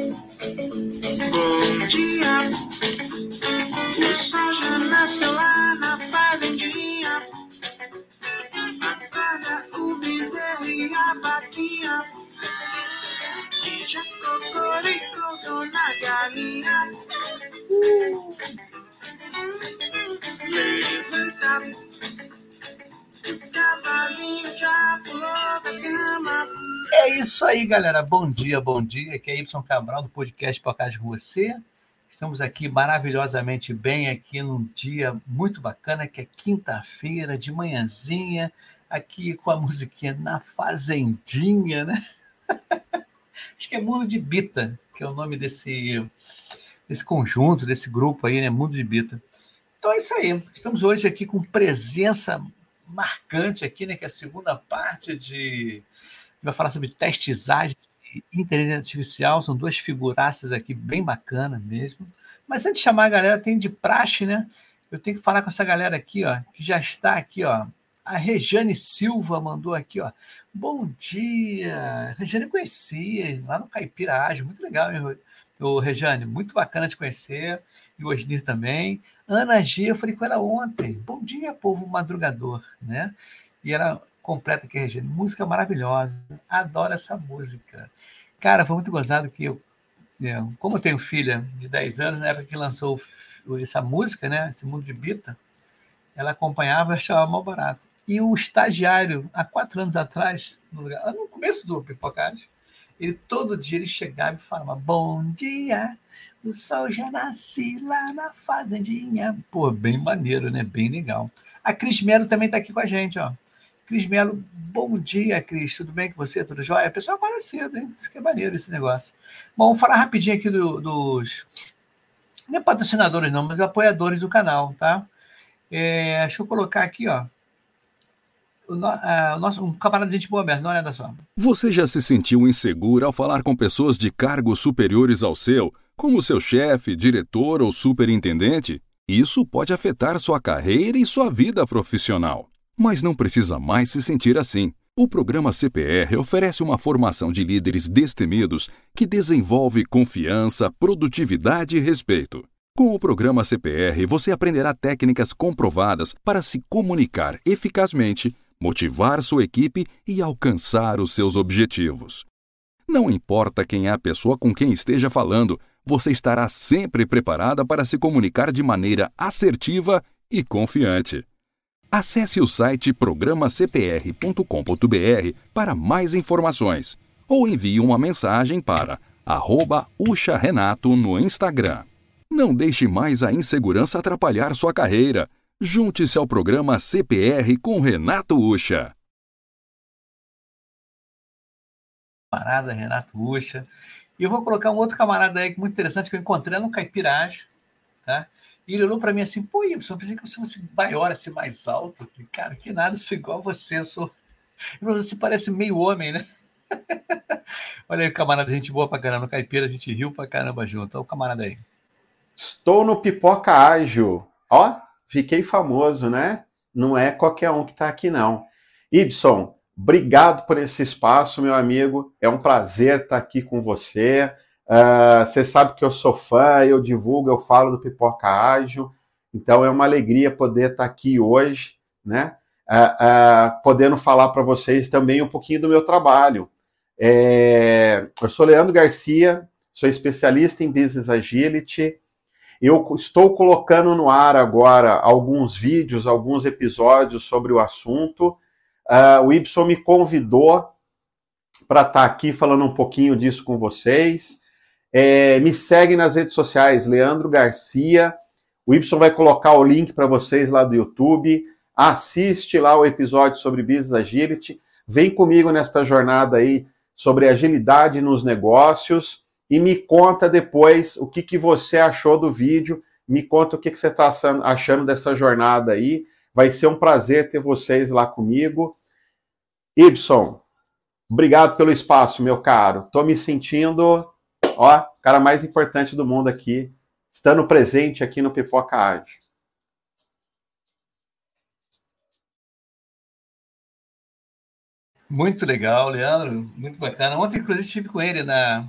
Bom dia, aí, galera. Bom dia, bom dia. Aqui é Y Cabral do podcast Por Causa de Você. Estamos aqui maravilhosamente bem aqui num dia muito bacana, que é quinta-feira, de manhãzinha, aqui com a musiquinha na Fazendinha, né? Acho que é Mundo de Bita, que é o nome desse, desse conjunto, desse grupo aí, né? Mundo de Bita. Então é isso aí. Estamos hoje aqui com presença marcante aqui, né? Que é a segunda parte de vai falar sobre testizagem de inteligência artificial. São duas figuraças aqui bem bacanas mesmo. Mas antes de chamar a galera, tem de praxe, né? Eu tenho que falar com essa galera aqui, ó, que já está aqui, ó. A Rejane Silva mandou aqui, ó. Bom dia! Rejane conhecia, lá no Caipira Ágil, muito legal, meu. O Rejane, muito bacana te conhecer. E o Osnir também. Ana G, eu falei com ela ontem. Bom dia, povo madrugador, né? E ela completa aqui, Regina. Música maravilhosa. Adoro essa música. Cara, foi muito gozado que eu, é, como eu tenho filha de 10 anos, na época que lançou essa música, né? Esse mundo de Bita, ela acompanhava e achava mal barato. E o estagiário, há quatro anos atrás, no, lugar, no começo do Pipocage, ele todo dia ele chegava e falava: Bom dia, o sol já nasce lá na fazendinha. Pô, bem maneiro, né? Bem legal. A Cris Melo também está aqui com a gente, ó. Cris Melo, bom dia, Cris. Tudo bem com você? Tudo jóia? O pessoal acorda cedo, hein? Isso que é maneiro esse negócio. Bom, vamos falar rapidinho aqui do, dos. Não é patrocinadores, não, mas apoiadores do canal, tá? É, deixa eu colocar aqui, ó. O, no, a, o nosso um camarada de gente boa mesmo, não olha só. Você já se sentiu inseguro ao falar com pessoas de cargos superiores ao seu, como seu chefe, diretor ou superintendente? Isso pode afetar sua carreira e sua vida profissional. Mas não precisa mais se sentir assim. O programa CPR oferece uma formação de líderes destemidos que desenvolve confiança, produtividade e respeito. Com o programa CPR, você aprenderá técnicas comprovadas para se comunicar eficazmente, motivar sua equipe e alcançar os seus objetivos. Não importa quem é a pessoa com quem esteja falando, você estará sempre preparada para se comunicar de maneira assertiva e confiante. Acesse o site programacpr.com.br para mais informações ou envie uma mensagem para arroba Renato no Instagram. Não deixe mais a insegurança atrapalhar sua carreira. Junte-se ao programa CPR com Renato Ucha. Camarada Renato Ucha. E eu vou colocar um outro camarada aí muito interessante que eu encontrei no Caipiragem, tá? E ele olhou para mim assim, pô, Ibsen, eu pensei que você fosse maior, assim, mais alto. falei, cara, que nada, sou igual a você, eu sou. Você parece meio homem, né? Olha aí, camarada, gente boa pra caramba, caipira, a gente riu pra caramba junto. Olha o camarada aí. Estou no Pipoca Ágil. Ó, fiquei famoso, né? Não é qualquer um que tá aqui, não. Ibson, obrigado por esse espaço, meu amigo. É um prazer estar aqui com você. Uh, você sabe que eu sou fã, eu divulgo, eu falo do Pipoca Ágil, então é uma alegria poder estar aqui hoje, né? Uh, uh, podendo falar para vocês também um pouquinho do meu trabalho. É, eu sou Leandro Garcia, sou especialista em Business Agility. Eu estou colocando no ar agora alguns vídeos, alguns episódios sobre o assunto. o Y me convidou para estar aqui falando um pouquinho disso com vocês. É, me segue nas redes sociais, Leandro Garcia. O Y vai colocar o link para vocês lá do YouTube. Assiste lá o episódio sobre Business Agility. Vem comigo nesta jornada aí sobre agilidade nos negócios e me conta depois o que, que você achou do vídeo. Me conta o que, que você está achando dessa jornada aí. Vai ser um prazer ter vocês lá comigo. Y, obrigado pelo espaço, meu caro. Estou me sentindo Ó, cara mais importante do mundo aqui, estando presente aqui no Pipoca Arte. Muito legal, Leandro, muito bacana. Ontem, inclusive, estive com ele na,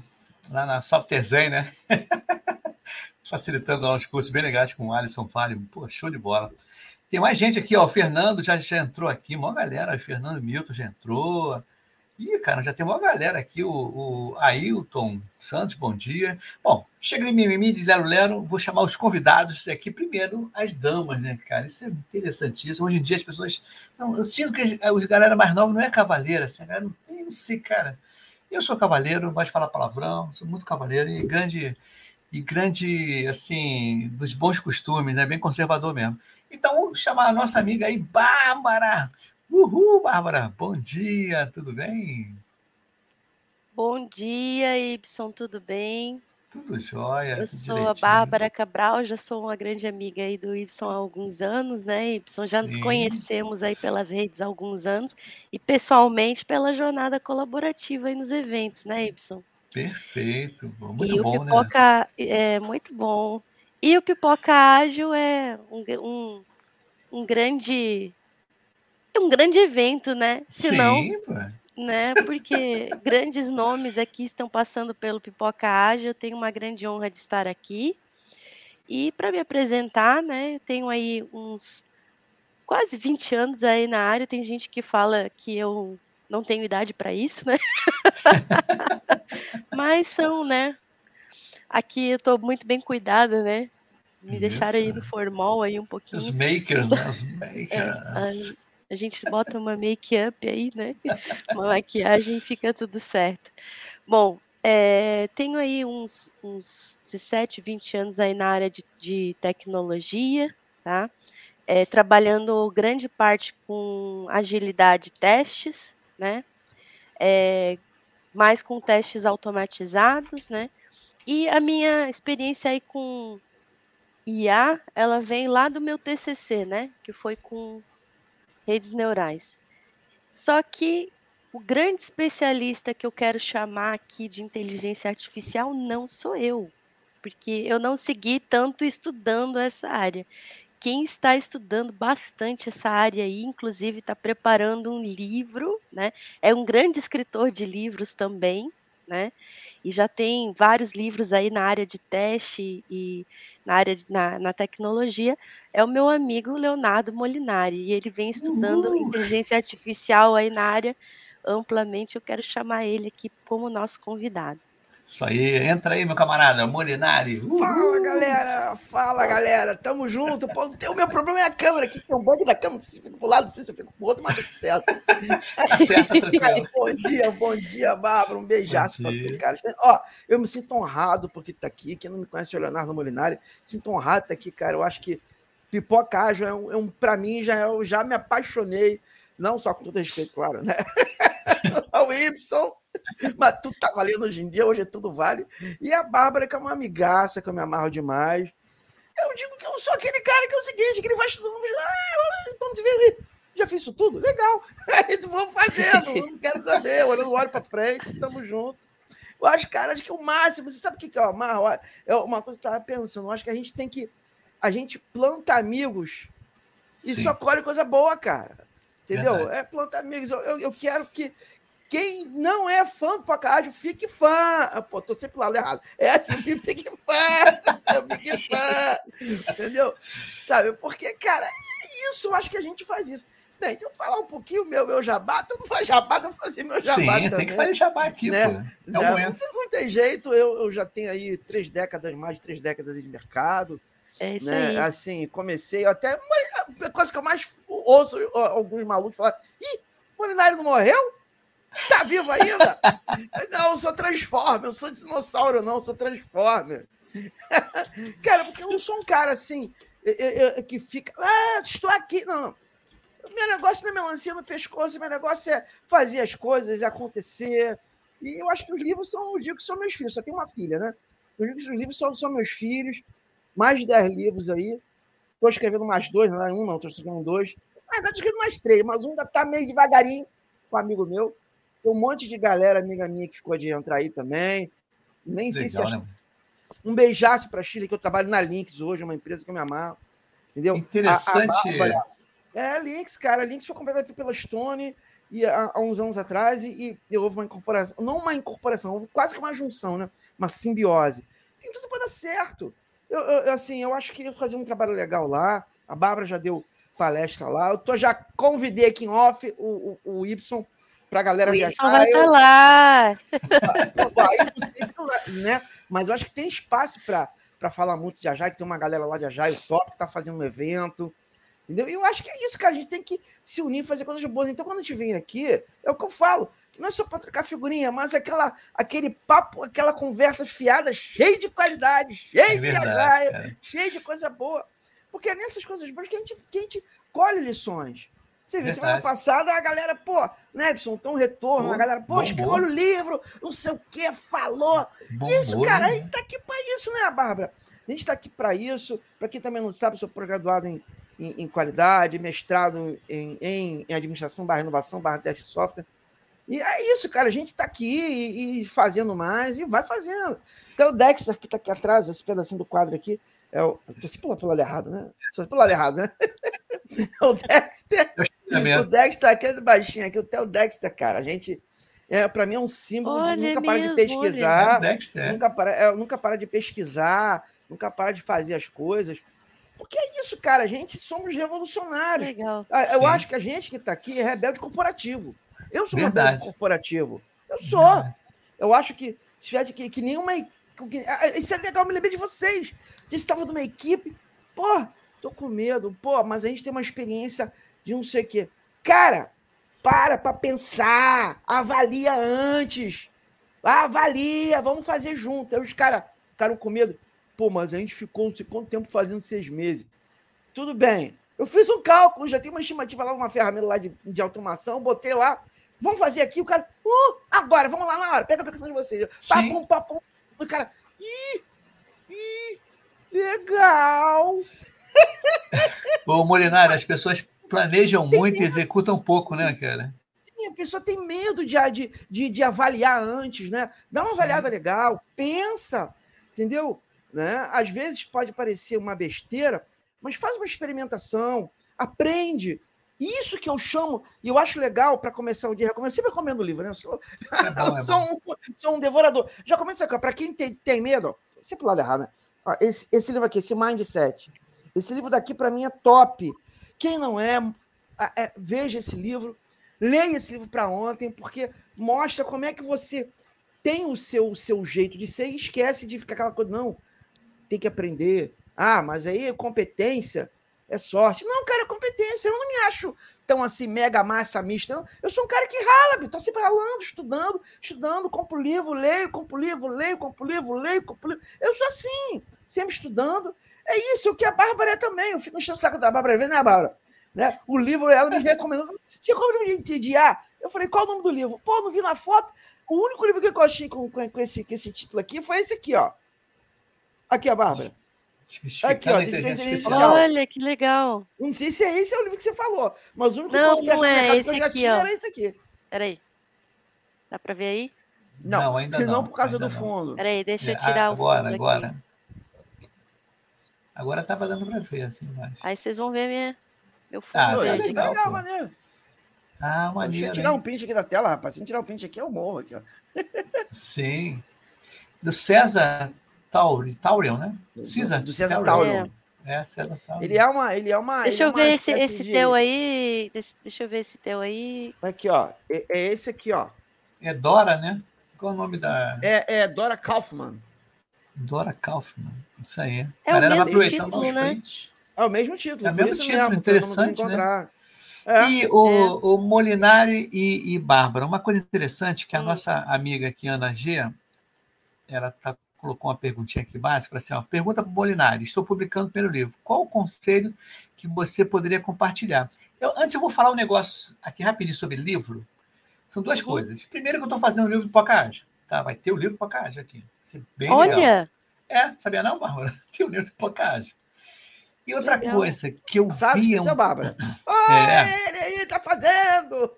lá na Software Zen, né? Facilitando lá uns cursos bem legais com o Alisson Fale. Pô, show de bola. Tem mais gente aqui, ó. O Fernando já, já entrou aqui, maior galera. O Fernando Milton já entrou. Ih, cara, já tem uma galera aqui, o, o Ailton Santos, bom dia. Bom, chega de mimimi de Lero Lero, vou chamar os convidados aqui primeiro, as damas, né, cara? Isso é interessantíssimo. Hoje em dia as pessoas. Não, eu sinto que os galera mais nova não é cavaleira, assim, galera não tem, não sei, cara. Eu sou cavaleiro, gosto falar palavrão, sou muito cavaleiro e grande, e grande, assim, dos bons costumes, né? Bem conservador mesmo. Então, vou chamar a nossa amiga aí, Bárbara. Uhul, Bárbara, bom dia, tudo bem? Bom dia, Ibson, tudo bem? Tudo jóia. Eu tudo sou a direitinho. Bárbara Cabral, já sou uma grande amiga aí do Ibson há alguns anos, né, Ibson? Já nos Sim. conhecemos aí pelas redes há alguns anos e pessoalmente pela jornada colaborativa aí nos eventos, né, Ibson? Perfeito, muito e o bom, né? Pipoca é muito bom. E o Pipoca Ágil é um, um, um grande um grande evento, né? Se não, Sim, pô. né? Porque grandes nomes aqui estão passando pelo Pipoca Ágil. Eu tenho uma grande honra de estar aqui. E para me apresentar, né? Eu tenho aí uns quase 20 anos aí na área. Tem gente que fala que eu não tenho idade para isso, né? Mas são, né? Aqui eu estou muito bem cuidada, né? Me deixaram aí Isso. no formal aí um pouquinho. Os makers, né? Os É, makers. A gente bota uma make-up aí, né? Uma maquiagem e fica tudo certo. Bom, é, tenho aí uns, uns 17, 20 anos aí na área de, de tecnologia, tá? É, trabalhando grande parte com agilidade testes, né? É, mais com testes automatizados, né? E a minha experiência aí com IA, ela vem lá do meu TCC, né? Que foi com redes neurais. Só que o grande especialista que eu quero chamar aqui de inteligência artificial não sou eu, porque eu não segui tanto estudando essa área. Quem está estudando bastante essa área aí, inclusive está preparando um livro, né? É um grande escritor de livros também, né? E já tem vários livros aí na área de teste e na área de, na, na tecnologia. É o meu amigo Leonardo Molinari e ele vem estudando Uhul. inteligência artificial aí na área amplamente. Eu quero chamar ele aqui como nosso convidado. Isso aí, entra aí, meu camarada, Molinari. Uhul. Fala, galera! Fala, galera! Tamo junto. Pô, o meu problema é a câmera aqui, tem um bug da câmera. Se eu fico pro lado, se eu fico pro outro, mas tudo certo. Tá certo, Aí, bom dia, bom dia, Bárbara. Um beijaço pra tu, cara. Ó, eu me sinto honrado porque tá aqui. Quem não me conhece é o Leonardo Molinari. Sinto honrado estar aqui, cara. Eu acho que Pipoca Ágil é um, é um para mim, já, eu já me apaixonei. Não só com todo respeito, claro, né? Ao Y, mas tudo tá valendo hoje em dia, hoje é tudo vale. E a Bárbara, que é uma amigaça, que eu me amarro demais. Eu digo que eu sou aquele cara que é o seguinte, que ele vai estudando, ah, quando se vê, já fiz isso tudo? Legal. Aí tu vou fazendo, não quero saber, olhando olho para frente, tamo junto. Eu acho, cara, acho que é o máximo. Você sabe o que que eu amarro? É uma coisa que eu tava pensando. Eu acho que a gente tem que. A gente planta amigos e Sim. só colhe coisa boa, cara. Entendeu? Verdade. É plantar amigos. Eu, eu, eu quero que quem não é fã do Pacarádio fique fã. Ah, Pô, tô sempre lá errado. É assim, fique fã. Fique fã. Entendeu? Sabe? Porque, cara, é isso. Eu acho que a gente faz isso. Bem, deixa eu falar um pouquinho meu, meu jabá. Tu não faz jabá, eu vou fazer meu jabá Sim, também. tem que fazer jabá aqui, Né? pô. É o Né? Não, momento. não tem jeito, eu, eu já tenho aí três décadas, mais de três décadas de mercado. É isso né? aí. Assim, comecei até. A coisa que eu mais ouço alguns malucos falar: ih, o Molinari não morreu? Tá vivo ainda? não, eu sou Transformer, eu sou dinossauro, não, eu sou Transformer. cara, porque eu não sou um cara assim eu- eu- eu- que fica. Ah, estou aqui. Não. Meu negócio não é melancia no pescoço, meu negócio é fazer as coisas acontecer. E eu acho que os livros são, eu digo que são meus filhos, só tenho uma filha, né? Eu digo que os livros são, são meus filhos, mais de 10 livros aí. Estou escrevendo mais dois, não é um, não, estou escrevendo dois. Ah, estou escrevendo mais três, mas um ainda está meio devagarinho com um amigo meu. Tem um monte de galera, amiga minha, que ficou de entrar aí também. Nem sei se Legal, a né? um beijaço para a Chile, que eu trabalho na Links hoje, uma empresa que eu me amarro. Entendeu? A- a Interessante. Bárbara, É, Lynx, cara. Lynx foi comprada pela Stone e, há, há uns anos atrás e, e, houve uma incorporação. Não uma incorporação, houve quase que uma junção, né? Uma simbiose. Tem tudo para dar certo. Eu, eu, assim, eu acho que ia fazer um trabalho legal lá. A Bárbara já deu palestra lá. Eu tô, já convidei aqui em off o, o, o Y para a galera o viajar. Vai estar lá. Aí, né? Mas eu acho que tem espaço para falar muito de Ajai, que tem uma galera lá de Ajai, o Top, que está fazendo um evento. Entendeu? E eu acho que é isso, cara. A gente tem que se unir, fazer coisas boas. Então, quando a gente vem aqui, é o que eu falo. Não é só para trocar figurinha, mas aquela, aquele papo, aquela conversa fiada, cheia de qualidade, cheia é de agaia, cheia de coisa boa. Porque é nessas coisas boas que a gente, que a gente colhe lições. Você viu, semana passada a galera, pô, Nepson, tem um retorno, pô, a galera, pô, escolhe o livro, não sei o que, falou. isso, cara, a gente tá aqui para isso, né, Bárbara? A gente tá aqui para isso. Para quem também não sabe, sou pós-graduado em, em, em, qualidade, mestrado em, em, em administração, barra inovação, barra teste software. E é isso, cara. A gente está aqui e, e, fazendo mais e vai fazendo. Então, o Dexter, que está aqui atrás, esse pedacinho do quadro aqui, é o. Estou sempre pelo, lado errado, né? Estou pelo lado errado, né? o Dexter. É o Dexter, aquele baixinho aqui, o Dexter, cara. A gente. É, para mim é um símbolo olha de nunca para de pesquisar. É nunca, para, é, nunca para de pesquisar, nunca para de fazer as coisas. Porque é isso, cara. A gente somos revolucionários. Legal. Ah, eu Sim. acho que a gente que está aqui é rebelde corporativo. Eu sou Verdade. rebelde corporativo. Eu sou. Verdade. Eu acho que se tiver que, que nenhuma. Que, ah, isso é legal, me lembrei de vocês. Você estava numa equipe. Pô, tô com medo. Pô, mas a gente tem uma experiência de não sei o quê. Cara, para para pensar. Avalia antes. Avalia, vamos fazer junto. Aí os caras ficaram com medo. Pô, mas a gente ficou não sei quanto tempo fazendo seis meses. Tudo bem. Eu fiz um cálculo, já tem uma estimativa lá, uma ferramenta lá de, de automação, botei lá. Vamos fazer aqui, o cara. Uh, agora, vamos lá na hora, pega a aplicação de vocês. Papum, papum. O cara. Ih, ih, legal. Ô, Molinari, as pessoas planejam tem muito medo. e executam pouco, né, cara? Sim, a pessoa tem medo de, de, de, de avaliar antes, né? Dá uma Sim. avaliada legal, pensa, entendeu? Né? Às vezes pode parecer uma besteira, mas faz uma experimentação, aprende. Isso que eu chamo, e eu acho legal para começar o dia, eu sempre comendo livro, né? Eu sou, é bom, é sou, um, sou, um, devorador. Já começa aqui, para quem tem, tem medo, sempre lado errado, né? Ó, esse, esse livro aqui, esse Mindset. Esse livro daqui, para mim, é top. Quem não é, é, veja esse livro, leia esse livro para ontem, porque mostra como é que você tem o seu, o seu jeito de ser e esquece de ficar aquela coisa, não tem que aprender. Ah, mas aí competência é sorte. Não, cara, competência. Eu não me acho tão assim, mega massa mista. Eu sou um cara que rala, estou sempre ralando, estudando, estudando, compro livro, leio, compro livro, leio, compro livro, leio, compro livro. Eu sou assim, sempre estudando. É isso, o que a Bárbara é também. Eu fico enchendo o saco da Bárbara, vê, né, Bárbara? Né? O livro, ela me recomendou. Você como não entendi? Ah, eu falei, qual o nome do livro? Pô, não vi na foto. O único livro que eu achei com, com, com, esse, com esse título aqui foi esse aqui, ó. Aqui, a Bárbara. Aqui, ó, artificial. Olha, que legal. Não sei se é esse é o livro que você falou, mas o único não, que eu não é, esse que eu já aqui, tinha ó. era esse aqui. Peraí. Dá para ver aí? Não, não ainda não. Não por causa do não. fundo. Peraí, deixa eu é, tirar ah, agora, o fundo agora. Aqui. Agora tá dando para ver assim embaixo. Aí vocês vão ver minha, meu fundo ah, verde. Tá legal, legal maneiro. Ah, maneiro. Deixa eu tirar hein? um print aqui da tela, rapaz. Se tirar um print aqui, eu morro aqui, ó. Sim. Do César Tauri, Taurion, né? César. Do César Taurion. É, César Taurion. Ele é uma. Ele é uma deixa eu é ver esse, esse de... teu aí. Deixa eu ver esse teu aí. Aqui, ó. É, é, esse aqui, ó. É Dora, né? Qual é o nome da. É, é Dora Kaufman. Dora Kaufman. Isso aí. É Galera, o mesmo título, né? É o mesmo título. É o mesmo título, mesmo, interessante, né? É. E o, é. o Molinari e, e Bárbara, uma coisa interessante que a hum. nossa amiga aqui, Ana G, ela tá colocou uma perguntinha aqui básica, assim, ó, pergunta para o Molinari, estou publicando o primeiro livro, qual o conselho que você poderia compartilhar? Eu, antes eu vou falar um negócio aqui rapidinho sobre livro, são duas uhum. coisas. Primeiro que eu estou fazendo o livro do Pocahontas, tá? Vai ter o livro do Pocahontas aqui, vai bem Olha! Legal. É, sabia não, Bárbara? Tem o livro do Pocahontas. E outra legal. coisa que eu Sabe vi... Sabe um... Bárbara? Oh, é. ele aí tá fazendo!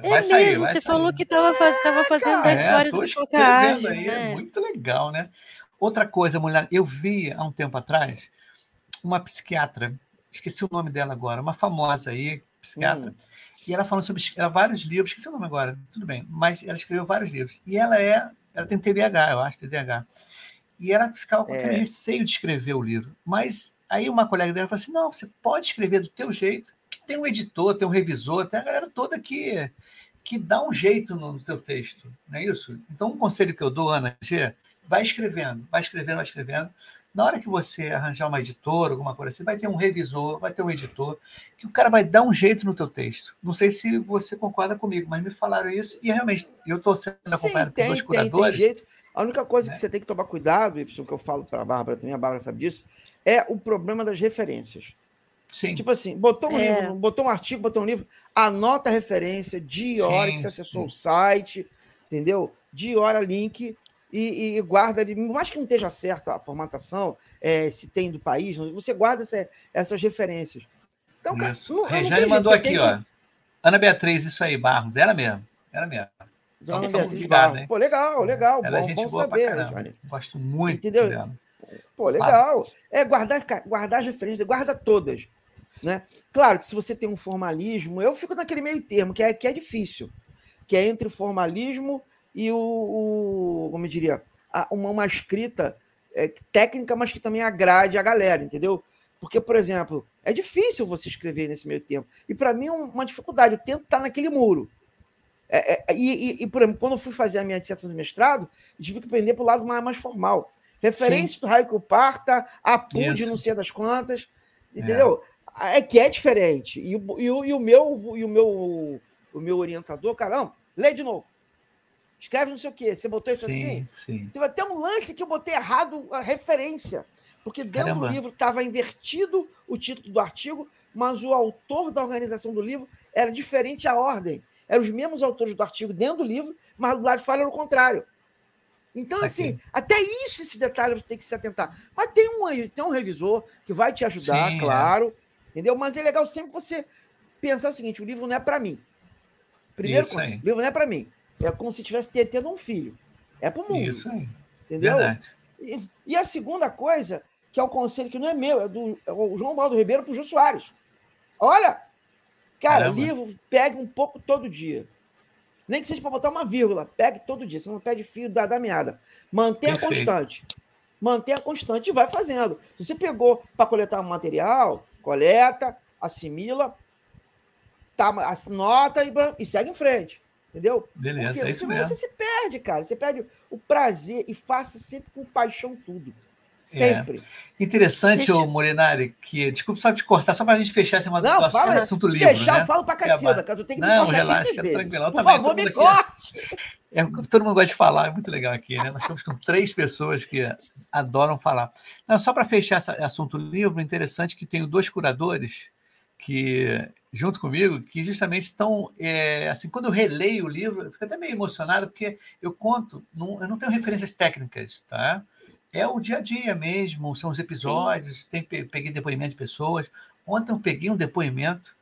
É vai sair, mesmo, vai você sair. falou que estava faz, fazendo a história é, do Pocahontas. Aí, né? É muito legal, né? Outra coisa, mulher, eu vi há um tempo atrás uma psiquiatra esqueci o nome dela agora, uma famosa aí, psiquiatra. Hum. E ela falando sobre ela, vários livros, esqueci o nome agora, tudo bem, mas ela escreveu vários livros. E ela é, ela tem TDAH, eu acho, TDAH. E ela ficava com aquele é. receio de escrever o livro. Mas aí uma colega dela falou assim: não, você pode escrever do teu jeito, que tem um editor, tem um revisor, tem a galera toda que, que dá um jeito no, no teu texto, não é isso? Então, um conselho que eu dou, Ana G, vai escrevendo, vai escrevendo, vai escrevendo. Na hora que você arranjar uma editora, alguma coisa assim, vai ter um revisor, vai ter um editor, que o cara vai dar um jeito no teu texto. Não sei se você concorda comigo, mas me falaram isso e realmente eu estou sendo acompanhado Sim, tem, por dois curadores. Tem, tem jeito. A única coisa né? que você tem que tomar cuidado, Y, que eu falo para a Bárbara também, a Bárbara sabe disso, é o problema das referências. Sim. Tipo assim, botou um é. livro, botou um artigo, botou um livro, anota a referência, de hora que você acessou sim. o site, entendeu? De hora link e, e guarda, mais que não esteja certa a formatação, é, se tem do país, você guarda essa, essas referências. Então, cara, não, Rejane não mandou aqui, ó. Ana Beatriz, isso aí, Barros, ela mesmo, ela mesmo. Dona Beatriz ligado, Barros. Pô, legal, legal, ela é bom, é bom saber, Rejane. Gosto muito Entendeu? dela. Pô, legal. É guardar, guardar as referências, guarda todas. Né? Claro que se você tem um formalismo, eu fico naquele meio termo, que é, que é difícil, que é entre o formalismo e o, o como eu diria, a, uma, uma escrita é, técnica, mas que também agrade a galera, entendeu? Porque, por exemplo, é difícil você escrever nesse meio tempo. E para mim é uma dificuldade. Eu tento estar naquele muro. É, é, e, e, por exemplo, quando eu fui fazer a minha dissertação de mestrado, tive que aprender para o lado mais, mais formal. Referência Sim. do Raico Parta, a PUD, não sei das quantas. Entendeu? É. é que é diferente. E, e, e, o meu, e o meu o meu orientador, caramba, lê de novo. Escreve não sei o quê. Você botou isso sim, assim? Sim. Teve até um lance que eu botei errado a referência. Porque dentro Caramba. do livro estava invertido o título do artigo, mas o autor da organização do livro era diferente a ordem. Eram os mesmos autores do artigo dentro do livro, mas do lado de fora era o contrário. Então, assim, até isso, esse detalhe você tem que se atentar. Mas tem um, tem um revisor que vai te ajudar, Sim, é. claro. É. Entendeu? Mas é legal sempre você pensar o seguinte: o livro não é para mim. Primeiro, o livro não é para mim. É como se estivesse tendo um filho. É para o mundo. Isso aí. Entendeu? E, e, a segunda coisa, que é o conselho que não é meu, é do é o João Baldo Ribeiro para o Jô Soares. Olha, cara, Caramba. livro, pegue um pouco todo dia. Nem que seja para botar uma vírgula, pegue todo dia. Você não pede fio da, da meada. Mantenha Perfeito. constante. Mantenha constante e vai fazendo. Se você pegou para coletar um material, coleta, assimila, tá, anota e, e segue em frente. Entendeu? Beleza, Porque é isso mesmo. Você se perde, cara. Você perde o prazer e faça sempre com paixão tudo. Sempre. É. Interessante, ô Morenari, que. Desculpa só te cortar, só para a gente fechar esse não, fala, assunto livre. Fechar, né? eu falo para cacilda, é, cara. Tu tem que não, relaxa, é tranquilo. Por favor, me corte. É, todo mundo gosta de falar, é muito legal aqui, né? Nós estamos com três pessoas que adoram falar. Não, só para fechar esse assunto livre, interessante que tenho dois curadores que junto comigo, que justamente estão, é, assim, quando eu releio o livro, eu fico até meio emocionado, porque eu conto, não, eu não tenho referências técnicas, tá? É o dia a dia mesmo, são os episódios, tem, peguei depoimento de pessoas. Ontem eu peguei um depoimento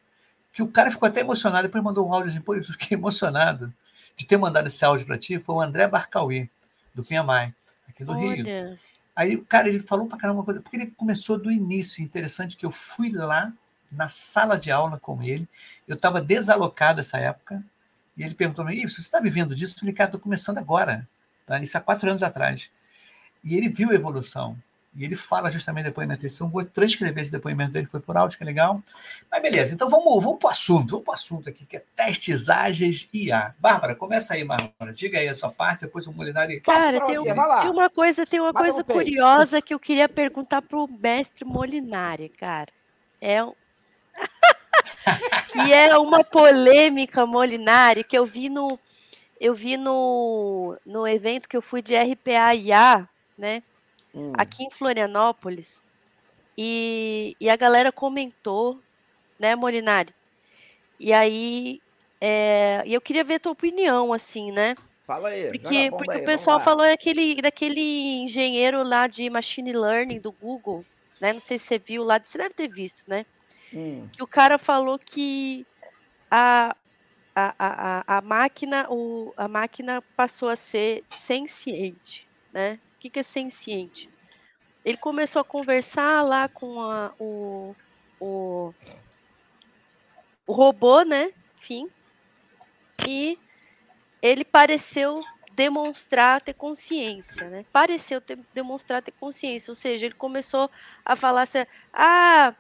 que o cara ficou até emocionado, depois mandou um áudio assim, pô, eu fiquei emocionado de ter mandado esse áudio para ti, foi o André Barcauí, do Pinhamai, aqui do. Rio. Aí, cara, ele falou para caramba uma coisa, porque ele começou do início, interessante que eu fui lá na sala de aula com ele. Eu estava desalocado essa época. E ele perguntou para mim: você está vivendo disso? Eu falei, cara, estou começando agora. Tá? Isso há quatro anos atrás. E ele viu a evolução. E ele fala justamente depoimento. Então, vou transcrever esse depoimento dele, foi por áudio, que é legal. Mas beleza, então vamos, vamos para o assunto, vamos para o assunto aqui, que é testes ágeis IA. Bárbara, começa aí, Bárbara. Diga aí a sua parte, depois o Molinari. Cara, tem, um, tem, uma coisa, tem uma coisa curiosa que eu queria perguntar para o mestre Molinari, cara. É e é uma polêmica Molinari que eu vi no eu vi no, no evento que eu fui de RPA-IA, né? Hum. Aqui em Florianópolis. E, e a galera comentou, né, Molinari? E aí, é, e eu queria ver a tua opinião, assim, né? Fala aí. Porque, porque aí, o pessoal falou daquele, daquele engenheiro lá de machine learning do Google, né? Não sei se você viu lá, você deve ter visto, né? Hum. Que o cara falou que a, a, a, a, máquina, o, a máquina passou a ser senciente, né? O que, que é senciente? Ele começou a conversar lá com a, o, o, o, robô, né? Enfim. E ele pareceu demonstrar ter consciência, né? Pareceu ter, demonstrar ter consciência, ou seja, ele começou a falar assim, ah,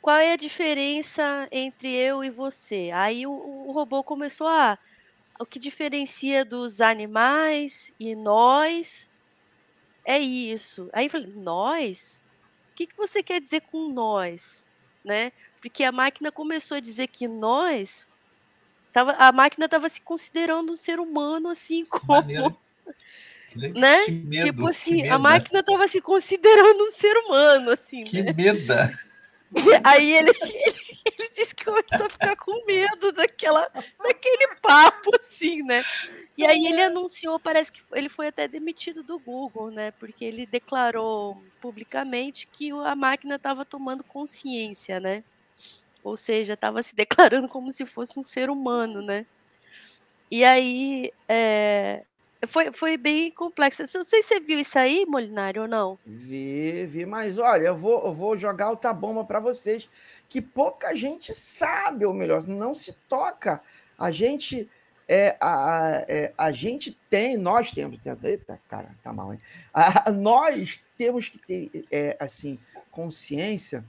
qual é a diferença entre eu e você? Aí o, o robô começou a, o que diferencia dos animais e nós é isso. Aí eu falei, nós? O que, que você quer dizer com nós? Né? Porque a máquina começou a dizer que nós Tava, a máquina estava se considerando um ser humano, assim, como. Né? Medo, tipo assim, a máquina estava se considerando um ser humano, assim. Que né? medo! Aí ele, ele, ele, disse que começou a ficar com medo daquela, daquele papo, assim, né? E aí ele anunciou, parece que ele foi até demitido do Google, né? Porque ele declarou publicamente que a máquina estava tomando consciência, né? Ou seja, estava se declarando como se fosse um ser humano, né? E aí é, foi, foi bem complexo. Não sei se você viu isso aí, Molinário, ou não. Vi, vi, mas olha, eu vou, eu vou jogar outra bomba para vocês, que pouca gente sabe, ou melhor, não se toca. A gente. É, a, é, a gente tem, nós temos, eita, cara, tá mal, hein? A, nós temos que ter, é, assim, consciência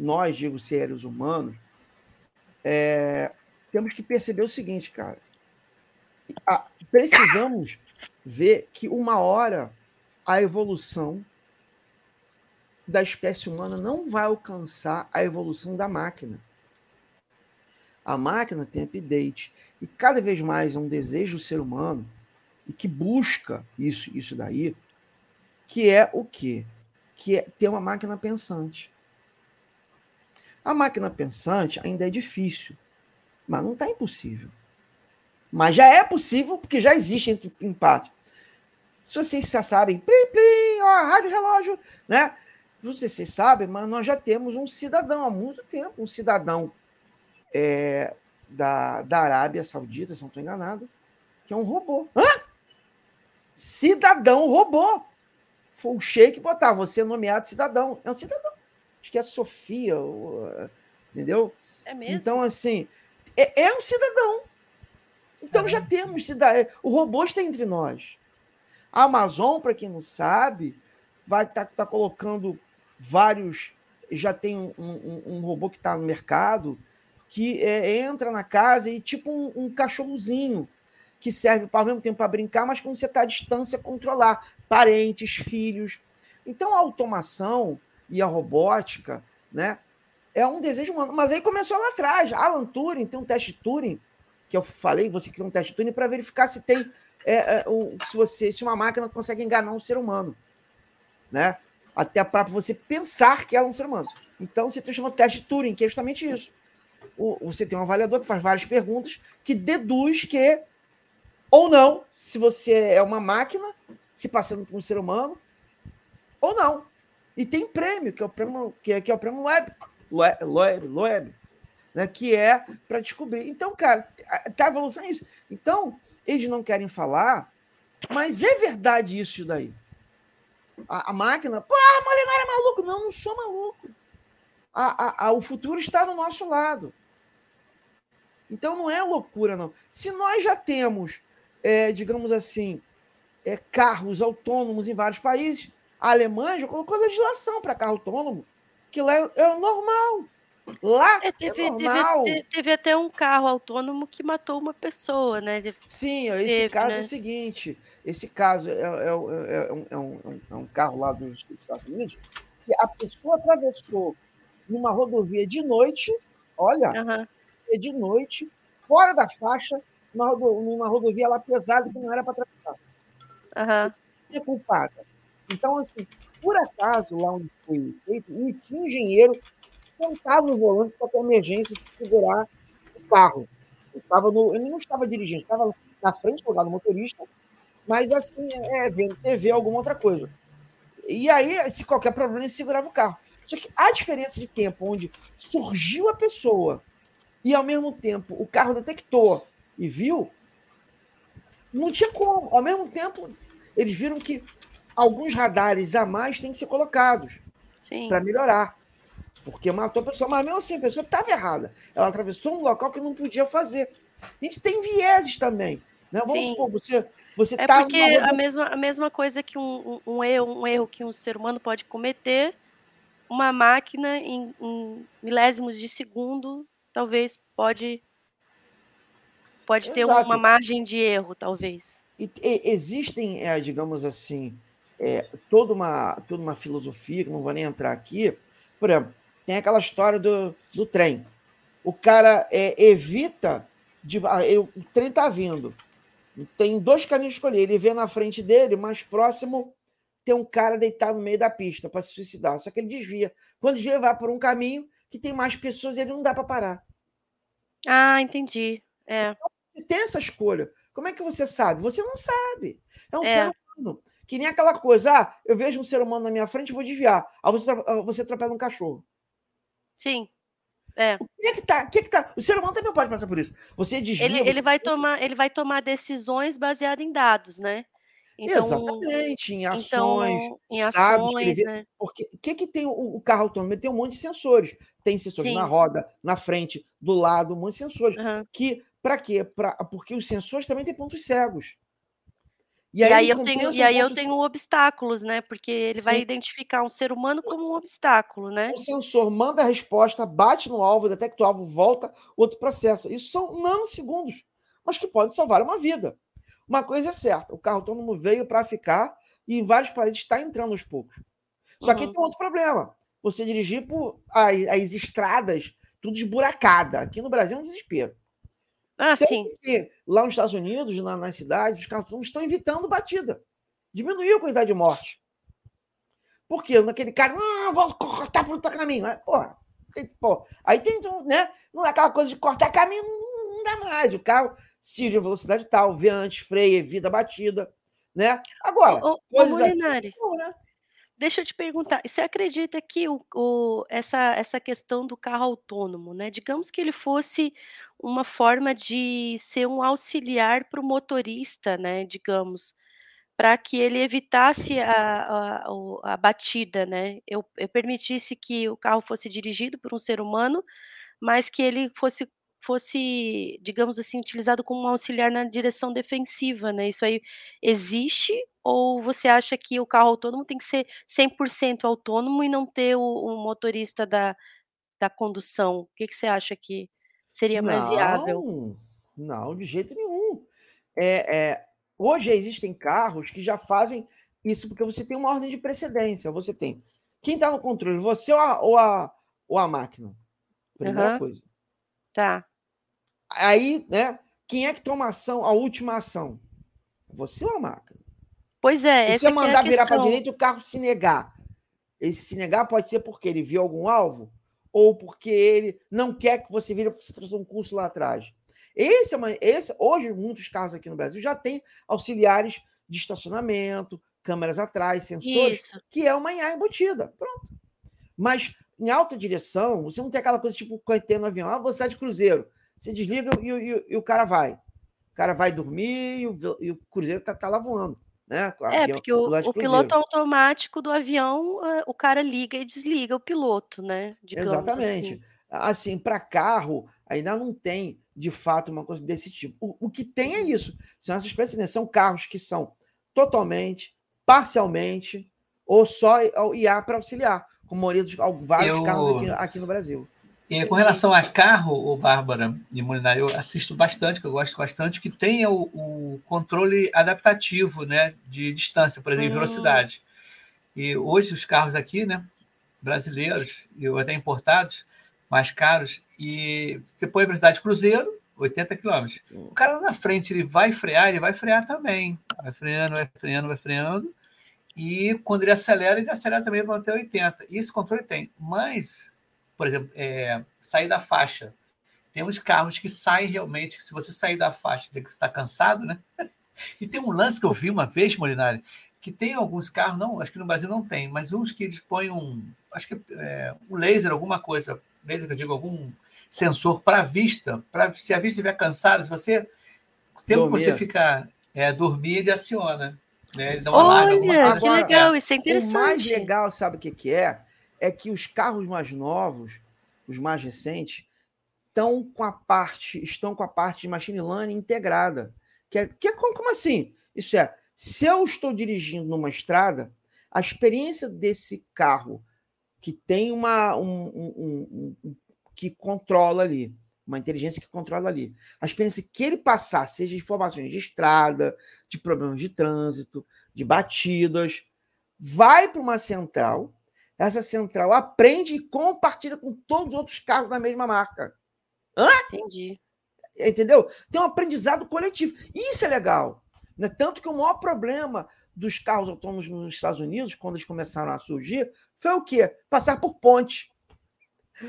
nós, digo, seres humanos, é, temos que perceber o seguinte, cara. A, precisamos ver que uma hora a evolução da espécie humana não vai alcançar a evolução da máquina. A máquina tem update e cada vez mais é um desejo do ser humano e que busca isso, isso daí, que é o quê? Que é ter uma máquina pensante. A máquina pensante ainda é difícil, mas não está impossível. Mas já é possível porque já existe entre empate. Se vocês já sabem, plim, plim, ó, rádio relógio, né? Vocês, vocês sabem, mas nós já temos um cidadão há muito tempo, um cidadão é, da, da Arábia Saudita, se não estou enganado, que é um robô. Hã? Cidadão robô. Foi o Sheik botar, você é nomeado cidadão. É um cidadão acho que é a Sofia, entendeu? É mesmo? Então, assim, é, é um cidadão. Então é. já temos cidadão. O robô está entre nós. A Amazon, para quem não sabe, vai estar tá, tá colocando vários. Já tem um, um, um robô que está no mercado que é, entra na casa e tipo um, um cachorrozinho que serve para ao mesmo tempo para brincar, mas quando você está à distância controlar parentes, filhos. Então a automação e a robótica, né? É um desejo humano. Mas aí começou lá atrás. Alan Turing tem um teste Turing, que eu falei, você criou um teste Turing para verificar se tem. É, é, um, se você se uma máquina consegue enganar um ser humano. Né? Até para você pensar que ela é um ser humano. Então você chama teste Turing, que é justamente isso. O, você tem um avaliador que faz várias perguntas que deduz que, ou não, se você é uma máquina, se passando por um ser humano, ou não. E tem prêmio, que é o prêmio, que é, que é o prêmio Web, Loeb, Loeb, né, que é para descobrir. Então, cara, tá evolução é isso. Então, eles não querem falar, mas é verdade isso daí. A, a máquina, pô, a Molinari é maluco. Não, não sou maluco. A, a, a, o futuro está do nosso lado. Então não é loucura, não. Se nós já temos, é, digamos assim, é, carros autônomos em vários países, a Alemanha já colocou legislação para carro autônomo, que lá é, é normal. Lá é, teve, é normal. Teve, teve, até um carro autônomo que matou uma pessoa, né? Sim, esse teve, caso né? é o seguinte: esse caso é, é, é, um, é, um, é um carro lá dos Estados Unidos que a pessoa atravessou numa rodovia de noite, olha, uhum. de noite, fora da faixa, numa, numa rodovia lá pesada que não era para atravessar. Uhum. é culpada? Então, assim, por acaso, lá onde foi feito, não tinha engenheiro sentado no volante para ter emergência se segurar o carro. Ele, no, ele não estava dirigindo, estava na frente, lugar do motorista, mas assim, é, vendo TV, alguma outra coisa. E aí, se qualquer problema, ele segurava o carro. Só que a diferença de tempo onde surgiu a pessoa e ao mesmo tempo o carro detectou e viu, não tinha como. Ao mesmo tempo, eles viram que alguns radares a mais têm que ser colocados para melhorar. Porque matou a pessoa, mas mesmo assim a pessoa estava errada. Ela atravessou um local que não podia fazer. A gente tem vieses também. Né? Vamos Sim. supor, você você É tá porque a mesma, a mesma coisa que um, um, um erro, um erro que um ser humano pode cometer, uma máquina em, em milésimos de segundo talvez pode pode ter uma margem de erro, talvez. E, e- existem, é, digamos assim, é, toda, uma, toda uma filosofia, que não vou nem entrar aqui. Por exemplo, tem aquela história do, do trem. O cara é, evita. De, ah, o trem está vindo. Tem dois caminhos de escolher. Ele vê na frente dele, mais próximo, tem um cara deitado no meio da pista para se suicidar. Só que ele desvia. Quando desvia, vai por um caminho que tem mais pessoas e ele não dá para parar. Ah, entendi. É. Você tem essa escolha. Como é que você sabe? Você não sabe. É um É. ser humano. Que nem aquela coisa, ah, eu vejo um ser humano na minha frente e vou desviar. Aí você, ah, você atropela um cachorro. Sim. É. O que é que tá? O que é que tá? O ser humano também pode passar por isso. Você desvia. Ele, ele vai tomar, ele vai tomar decisões baseadas em dados, né? Então, Exatamente, em então ações. em dados que ele ações, vê. né? Porque o que, que tem o, o carro autônomo? Ele tem um monte de sensores. Tem sensores Sim. na roda, na frente, do lado, um monte de sensores. Aham. Que, para quê? Pra, porque os sensores também têm pontos cegos. E aí, ele eu tenho, e aí eu tenho obstáculos, né? Porque ele vai Sim. identificar um ser humano como um obstáculo, né? O sensor manda a resposta, bate no alvo, detecta o alvo, volta, outro processa. Isso são nanosegundos, mas que podem salvar uma vida. Uma coisa é certa: o carro autônomo veio para ficar e em vários países está entrando aos poucos. Só que Uhum. tem outro problema: você dirigir por as, as estradas, tudo esburacada. Aqui no Brasil é um desespero. Ah, Tanto sim. que lá nos Estados Unidos, na, nas cidades, os carros estão evitando batida. Diminuiu a quantidade de mortes. Por quê? Naquele cara, ah, vou cortar por outro caminho. Aí, porra, tem- pô, aí tem, né? Não é aquela coisa de cortar caminho, não, dá mais. O carro siga a velocidade tal, vê antes, freia, evita batida. Né? Agora, ô, coisas assim, Molinari, não, né? Deixa eu te perguntar, você acredita que o, o- essa, essa questão do carro autônomo, né? Digamos que ele fosse uma forma de ser um auxiliar para o motorista, né? Digamos, para que ele evitasse a, a, a batida, né? Eu, eu permitisse que o carro fosse dirigido por um ser humano, mas que ele fosse fosse, digamos assim, utilizado como um auxiliar na direção defensiva, né? Isso aí existe ou você acha que o carro autônomo tem que ser 100% autônomo e não ter o, o motorista da, da condução? O que, que você acha que seria mais viável? Não, não, de jeito nenhum. É, é, hoje existem carros que já fazem isso porque você tem uma ordem de precedência. Você tem quem está no controle, você ou a, ou a, ou a máquina? Primeira Aham. coisa. Tá. Aí, né? Quem é que toma ação, a última ação? Você ou a máquina? Pois é, Se você é mandar virar para a direita e o carro se negar. Esse se negar pode ser porque ele viu algum alvo ou porque ele não quer que você vire porque você traçou um curso lá atrás. Esse é uma, esse, hoje, muitos carros aqui no Brasil já têm auxiliares de estacionamento, câmeras atrás, sensores, Isso. que é uma IA embutida. Pronto. Mas em alta direção, você não tem aquela coisa tipo quando tem no avião, ah, você de cruzeiro. Você desliga e, o- e o- e o cara vai. O cara vai dormir e o, e o cruzeiro tá, tá lá voando. Né? É, Avião- porque o, o piloto automático do avião, ah, o cara liga e desliga o piloto, né? Digamos Exatamente. assim. Assim, para carro, ainda não tem, de fato, uma coisa desse tipo. O, o que tem é isso. São essas precedências. São carros que são totalmente, parcialmente, ou só IA para auxiliar, como a maioria dos vários Eu- carros aqui, aqui no Brasil. E com relação a carro, o Bárbara e Molinar, eu assisto bastante, que eu gosto bastante, que tenha o, o controle adaptativo, né, de distância, por exemplo, Hum. velocidade. E hoje os carros aqui, né, brasileiros e até importados, mais caros, e você põe a velocidade cruzeiro, 80 km. O cara lá na frente, ele vai frear, ele vai frear também. Vai freando, vai freando, vai freando. E quando ele acelera, ele acelera também para até 80. E esse controle tem. Mas, por exemplo, é, sair da faixa. Tem uns carros que saem realmente, se você sair da faixa, dizer que você está cansado, né? E tem um lance que eu vi uma vez, Molinari, que tem alguns carros, não, acho que no Brasil não tem, mas uns que eles põem um, acho que é, um laser, alguma coisa, laser que eu digo, algum sensor para a vista, para se a vista estiver cansada, se você, o tempo que você ficar, é, dormir, ele aciona. Né? Ele dá um alguma Olha, coisa que assim. legal, isso é O mais interessante. legal, sabe o que, que é? É que os carros mais novos, os mais recentes, estão com a parte, estão com a parte de machine learning integrada. Que é, que é como assim? Isso é, se eu estou dirigindo numa estrada, a experiência desse carro que tem uma um, um, um, que controla ali, uma inteligência que controla ali. A experiência que ele passar, seja informações de estrada, de problemas de trânsito, de batidas, vai para uma central. Essa central aprende e compartilha com todos os outros carros da mesma marca. Hã? Entendi. Entendeu? Tem um aprendizado coletivo. Isso é legal. Né? Tanto que o maior problema dos carros autônomos nos Estados Unidos, quando eles começaram a surgir, foi o quê? Passar por ponte.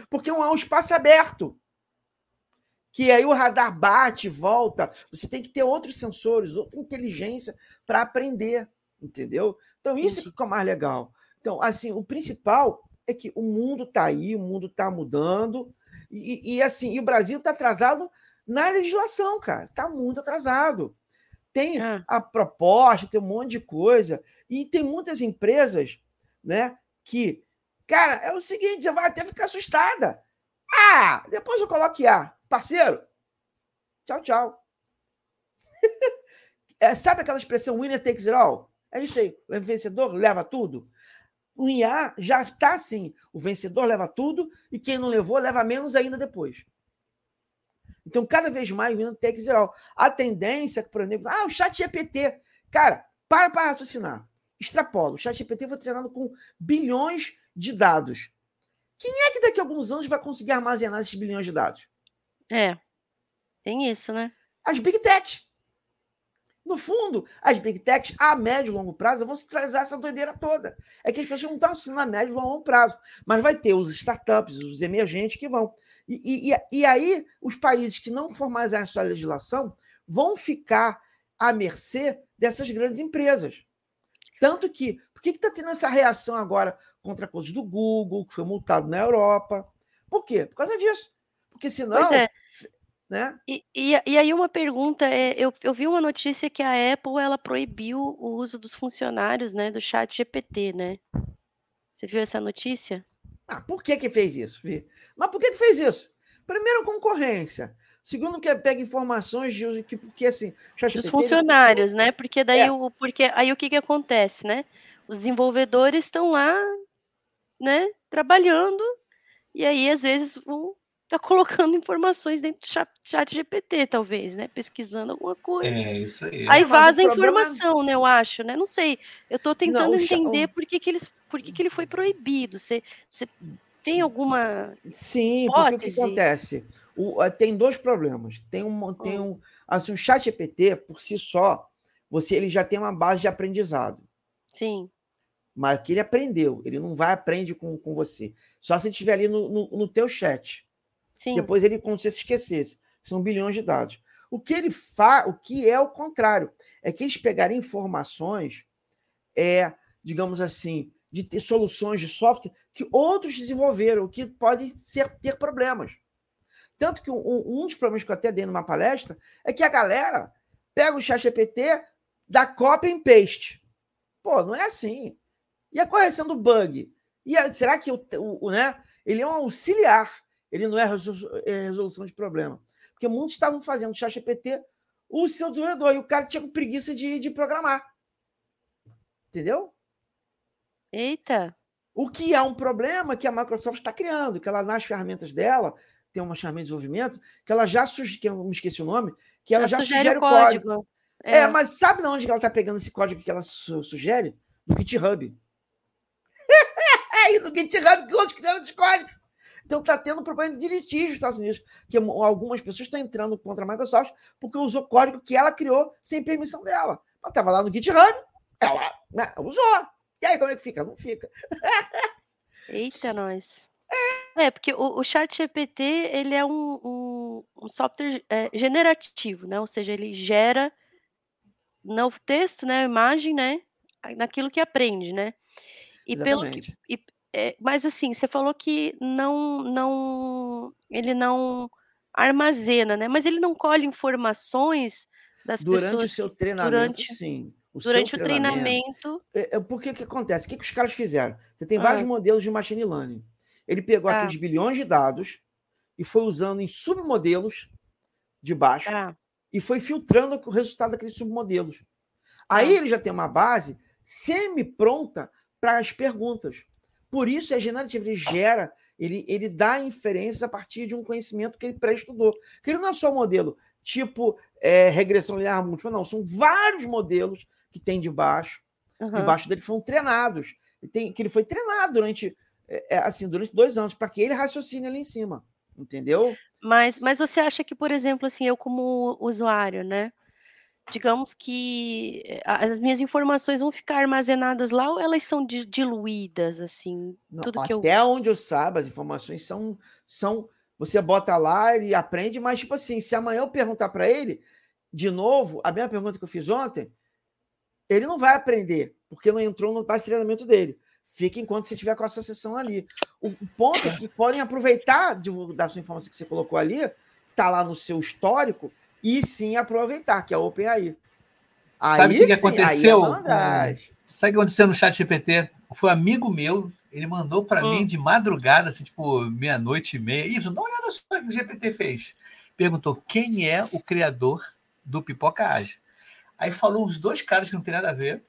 Porque não é um espaço aberto. Que aí o radar bate, volta. Você tem que ter outros sensores, outra inteligência para aprender. Entendeu? Então, isso é que é o mais legal. Então, assim, o principal é que o mundo está aí, o mundo está mudando. E, e, assim, e o Brasil está atrasado na legislação, cara. Está muito atrasado. Tem ah. a proposta, tem um monte de coisa. E tem muitas empresas né, que, cara, é o seguinte, você vai até ficar assustada. Ah, depois eu coloco A. Parceiro, tchau, tchau. é, sabe aquela expressão winner takes it all? É isso aí. O vencedor leva tudo. O IA já está assim. O vencedor leva tudo e quem não levou leva menos ainda depois. Então, cada vez mais, o tem que zerar. A tendência, por exemplo, ah, o chat GPT. Cara, para para raciocinar. Extrapola. O chat GPT foi treinado com bilhões de dados. Quem é que daqui a alguns anos vai conseguir armazenar esses bilhões de dados? É. Tem isso, né? As Big Tech. No fundo, as Big Techs, a médio e longo prazo, vão se trazer essa doideira toda. É que as pessoas não estão assinando a médio e longo prazo. Mas vai ter os startups, os emergentes que vão. E, e, e aí, os países que não formalizarem sua legislação vão ficar à mercê dessas grandes empresas. Tanto que, por que está tendo essa reação agora contra a coisa do Google, que foi multado na Europa? Por quê? Por causa disso. Porque senão. É. Né? E, e, e, aí uma pergunta é, eu, eu vi uma notícia que a Apple ela proibiu o uso dos funcionários, né, do Chat GPT, né? Você viu essa notícia? Ah, por que que fez isso? Mas por que que fez isso? Primeiro, concorrência. Segundo, que pega informações de que porque assim, Os funcionários, né? Porque daí é. o porque aí o que que acontece, né? Os desenvolvedores estão lá, né, trabalhando e aí às vezes vão tá colocando informações dentro do chat, chat GPT, talvez, né? Pesquisando alguma coisa. É, isso aí. Aí vaza a informação, né? Eu acho, né? Não sei. Eu tô tentando Não, entender por que, que, eles, por que, que ele foi proibido. Você, você tem alguma. Sim, hipótese? porque o que acontece? O, tem dois problemas. Tem um, tem um, assim, o chat GPT, por si só, você ele já tem uma base de aprendizado. Sim. Mas que ele aprendeu, ele não vai aprender com, com você. Só se estiver ali no, no, no teu chat. Sim. Depois ele, como se esquecesse, são bilhões de dados. O que ele faz, o que é o contrário, é que eles pegarem informações, é, digamos assim, de ter soluções de software que outros desenvolveram, que podem ser, ter problemas. Tanto que um, um, dos problemas que eu até dei numa palestra é que a galera pega o chat GPT, dá copy and paste. Pô, não é assim. E a correção do bug? E a, será que o, o, né, ele é um auxiliar? Ele não é, é resolução de problema. Porque muitos estavam fazendo chat GPT o seu desenvolvedor, e o cara tinha preguiça de, de programar. Entendeu? Eita! O que é um problema que a Microsoft está criando, que ela nas ferramentas dela tem uma ferramenta de desenvolvimento que ela já sugere, que eu me esqueci o nome, que ela, ela já sugere, sugere o código. código. É. é. mas sabe de onde ela está pegando esse código que ela su sugere? Do GitHub. é, do GitHub que outros criaram esse código. Então está tendo problema de litígio nos Estados Unidos, que algumas pessoas estão entrando contra a Microsoft porque usou código que ela criou sem permissão dela. Ela estava lá no GitHub, ela né, usou. E aí, como é que fica? Não fica. Eita, nós. É, porque o, o chat GPT, ele é um, um, um software é, generativo, né? Ou seja, ele gera novo texto, né? Imagem, né? Naquilo que aprende, né? E Exatamente. pelo que, e, é, mas assim, você falou que não, não, ele não armazena, né? Mas ele não colhe informações das durante pessoas o seu treinamento, durante... sim. O Durante o treinamento. É, é, por que que acontece? O que, que os caras fizeram? Você tem vários Ah. modelos de machine learning. Ele pegou Tá. aqueles bilhões de dados e foi usando em submodelos de baixo Ah, e foi filtrando o resultado daqueles submodelos. Aí ele já tem uma base semi-pronta para as perguntas. Por isso, a generativa ele gera, ele, ele dá inferências a partir de um conhecimento que ele pré-estudou. Que ele não é só um modelo tipo é, regressão linear múltipla, não. São vários modelos que tem debaixo, aham. debaixo dele que foram treinados. E tem, que ele foi treinado durante, é, é, assim, durante dois anos, para que ele raciocine ali em cima. Entendeu? Mas, mas você acha que, por exemplo, assim, eu como usuário, né? Digamos que eh, as minhas informações vão ficar armazenadas lá ou elas são di- diluídas, assim? Não, Tudo que eu. até onde eu saiba, as informações são, são. Você bota lá, ele aprende, mas, tipo assim, se amanhã eu perguntar para ele, de novo, a mesma pergunta que eu fiz ontem, ele não vai aprender, porque não entrou no base de treinamento dele. Fica enquanto você tiver com a sua sessão ali. O, ponto é que podem aproveitar de, da sua informação que você colocou ali, que está lá no seu histórico, e sim aproveitar, que é o OpenAI. Sabe o que que aí é aconteceu? malandragem. Sabe o que aconteceu no chat GPT? Foi um amigo meu, ele mandou para Hum. mim de madrugada, assim, tipo, meia-noite e meia. Isso, dá uma olhada só o que o GPT fez. Perguntou quem é o criador do Pipoca Ágil. Aí falou uns dois caras que não tem nada a ver.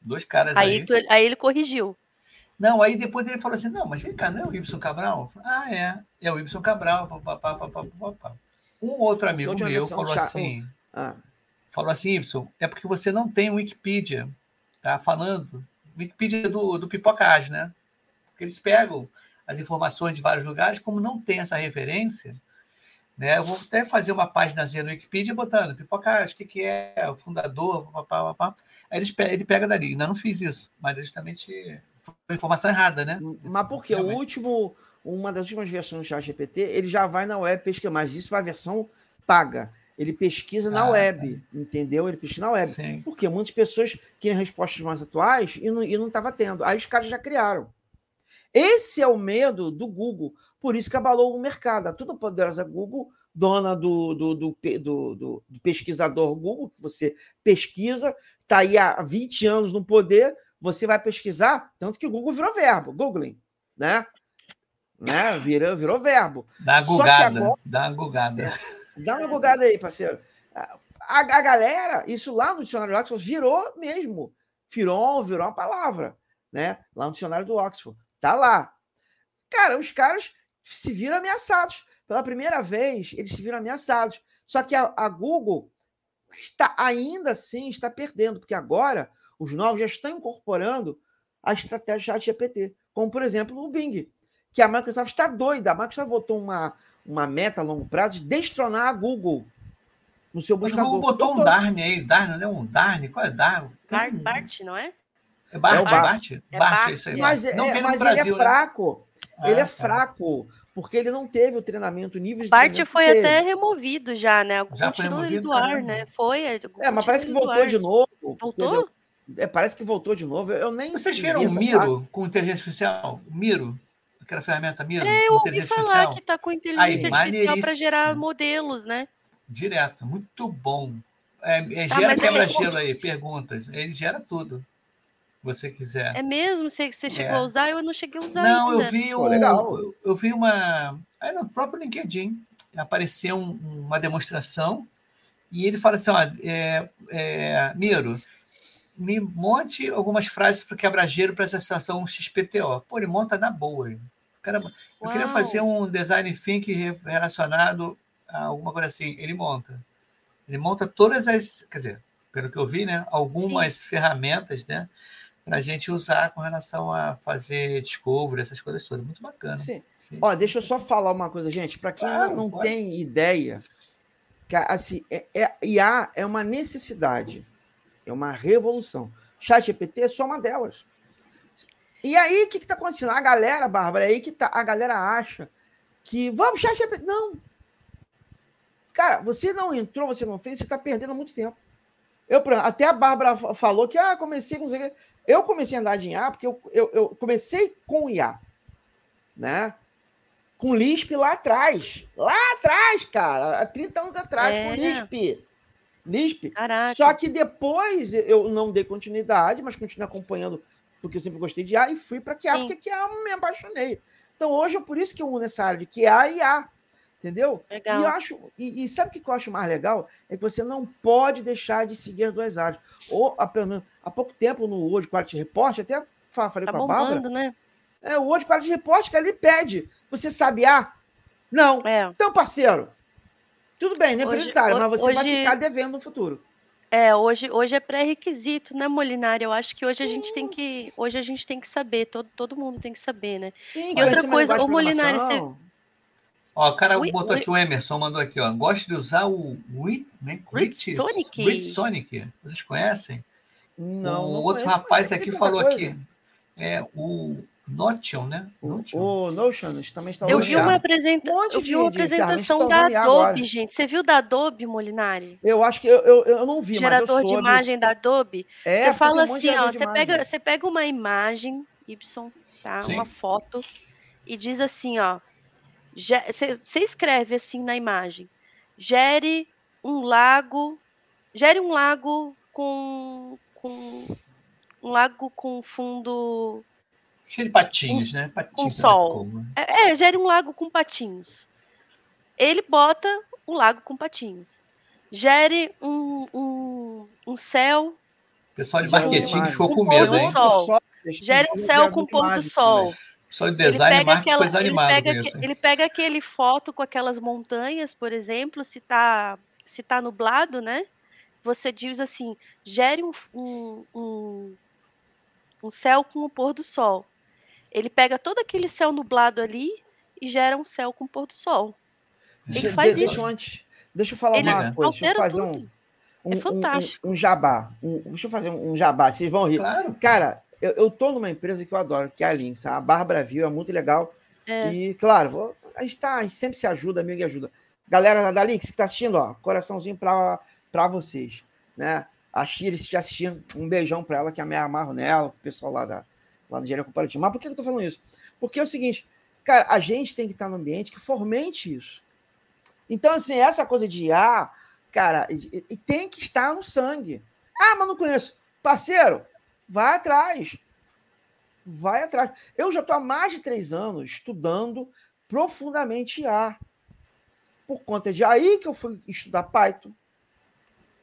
Dois caras aí. Aí, tu- aí ele corrigiu. Não, aí depois ele falou assim: não, mas vem cá, não é o Y Cabral? Falei, ah, é, é o Y Cabral. Pá, pá, pá, pá, pá, pá. Um outro amigo última meu versão falou assim: Ah, falou assim, Y, é porque você não tem Wikipedia, tá falando, Wikipedia do, do Pipoca Ágil, né? Porque eles pegam as informações de vários lugares, como não tem essa referência, né? Eu vou até fazer uma páginazinha no Wikipedia botando Pipoca Ágil, o que, que é, o fundador, papá, papá. Aí eles, ele pega dali, ainda não fiz isso, mas é justamente foi informação errada, né? Mas porque o último, uma das últimas versões do ChatGPT, ele já vai na web pesquisar, mas isso é a versão paga. Ele pesquisa na Ah, web, entendeu? Ele pesquisa na web. Sim. Porque muitas pessoas queriam respostas mais atuais e não estava tendo. Aí os caras já criaram. Esse é o medo do Google. Por isso que abalou o mercado. A tudo poderosa Google, dona do, do, do, pe- do- do- do pesquisador Google, que você pesquisa, está aí há 20 anos no poder, você vai pesquisar, tanto que o Google virou verbo, googling, né? Né? Virou, virou verbo. Dá uma gugada, agora- dá uma gugada. Dá uma gugada aí, parceiro. A, a galera, isso lá no dicionário do Oxford virou mesmo. Firon virou uma palavra, né? Lá no dicionário do Oxford. Tá lá. Cara, os caras se viram ameaçados. Pela primeira vez, eles se viram ameaçados. Só que a, a Google está ainda assim está perdendo, porque agora os novos já estão incorporando a estratégia chat GPT, como por exemplo o Bing, que a Microsoft está doida. A Microsoft botou uma, uma meta a longo prazo de destronar a Google no seu Mas o buscador. Google botou um. Darn aí, Darn, não é um Darn? Qual é Darn? Tem Bart, não é? É Bart, É o é Bart. Bart? É Bart, Bart. é isso aí. Mas, Bart. é- Não no mas Brasil, ele é né? fraco. Ah, ele é tá. fraco, porque ele não teve o treinamento, o nível de Bart foi teve. até removido já, né? Já foi Continua ele removido? do ar, né? Foi. É, mas parece que voltou de novo. Voltou? É, parece que voltou de novo. Eu nem Vocês viram o essa parte. Miro com inteligência artificial? O Miro? Aquela ferramenta Miro? É, eu ouvi falar artificial? que tá com inteligência artificial para gerar modelos, né? Direto, muito bom. É, é, Tá, gera é- quebra-gelo aí, perguntas. Ele gera tudo. Se você quiser. É mesmo? Você, você chegou É. a usar? Eu não cheguei a usar Não, ainda. eu vi Pô, um, legal. eu, eu vi uma. Aí no próprio LinkedIn apareceu um- uma demonstração e ele fala assim: ó, é, é, Miro, me monte algumas frases para quebra-gelo para essa situação XPTO. Pô, ele monta na boa. hein? Caramba, eu queria Uau. fazer um design thinking re- relacionado a alguma coisa assim. Ele monta. Ele monta todas as. Quer dizer, pelo que eu vi, né? Algumas ferramentas, né? Para a gente usar com relação a fazer discovery, essas coisas todas. Muito bacana. Sim. Sim. Ó, deixa eu só falar uma coisa, gente. Para quem Claro, não pode. tem ideia, que, assim, é, é, IA é uma necessidade, é uma revolução. Chat GPT é só uma delas. E aí, o que está acontecendo? A galera, Bárbara, aí que tá, a galera acha que vamos chat GPT. Não. Cara, você não entrou, você não fez, você está perdendo muito tempo. Eu, até a Bárbara fa- falou que ah, comecei com. Eu comecei a andar de IA porque eu, eu, eu comecei com IA. Né? Com Lisp lá atrás. Lá atrás, cara. Há 30 anos atrás, com É. Lisp. Lisp. Caraca. Só que depois eu não dei continuidade, mas continuei acompanhando, porque eu sempre gostei de A, e fui para QA, Sim. porque QA eu me apaixonei. Então hoje é por isso que eu uno essa área de QA e A. Entendeu? Legal. E eu acho, e, e sabe o que eu acho mais legal? É que você não pode deixar de seguir as duas áreas. Ou, menos, há pouco tempo, no World Quality Report, até fa- falei Tá com a Bárbara, né? é, o World Quality Report, cara, ele pede. Você sabe A? Não. É. Então, parceiro, tudo bem, é Hoje- prioritário, mas você vai hoje- ficar devendo no futuro. É, hoje, hoje é pré-requisito, né, Molinário? Eu acho que hoje a gente tem Sim. que, hoje a gente tem que saber, todo, todo mundo tem que saber, né? Sim, E outra coisa, de Molinari, programação. Ó, o cara Ui, botou ui. aqui, o Emerson mandou aqui, ó. Gosto de usar o Wit, né? Sonic. Sonic. Vocês conhecem? Não, o não outro conheço, rapaz aqui falou coisa. aqui. É o Notion, né? O, Notion. o Notion também está Eu Notion. vi uma, apresenta... Um eu vi uma apresentação da Adobe, agora. gente. Você viu da Adobe, Molinari? Eu acho que eu, eu, eu não vi, Gerador mas eu de imagem da Adobe. É, você fala um assim, ó, você imagem. pega, você pega uma imagem, Y, tá? Sim. Uma foto, e diz assim, ó. você escreve assim na imagem. Gere um lago. Gere um lago com. com um lago com fundo. Cheio de patinhos, né? Patinhos. com sol. Né? É, é, gere um lago com patinhos. Ele bota o lago com patinhos. Gere um, um, um céu. O pessoal de marketing ficou Com medo, do hein? sol. Gere um céu com pôr do sol. O pessoal de Ele design e pega, aquela, ficou ele, desanimado pega, isso. ele pega aquele foto com aquelas montanhas, por exemplo, se tá, se tá nublado, né? Você diz assim, gere um, um, um, um céu com o pôr do sol. Ele pega todo aquele céu nublado ali e gera um céu com o pôr do sol. Ele Deixa, faz de- deixa isso. eu antes. Deixa eu falar Ele uma coisa. Deixa eu fazer um, tudo. um, É um- fantástico. um, um jabá. Um- deixa eu fazer um, um jabá. Vocês vão rir. Claro. Cara, eu, eu tô numa empresa que eu adoro, que é a Lynx. A Bárbara viu, é muito legal. É. E, claro, vou- a, gente tá, a gente sempre se ajuda, amigo e ajuda. Galera da Lynx que tá assistindo, ó, coraçãozinho pra, pra vocês. Né? A Shiri, se estiver assistindo, um beijão pra ela, que é a minha amarro nela, o pessoal lá, da, lá no Engenharia Comparativa. Mas por que eu tô falando isso? Porque é o seguinte, cara, a gente tem que estar no ambiente que fomente isso. Então, assim, essa coisa de IA, cara, e, e tem que estar no sangue. Ah, mas não conheço. Parceiro, vai atrás. Vai atrás. Eu já estou há mais de três anos estudando profundamente IA. Por conta de aí que eu fui estudar Python.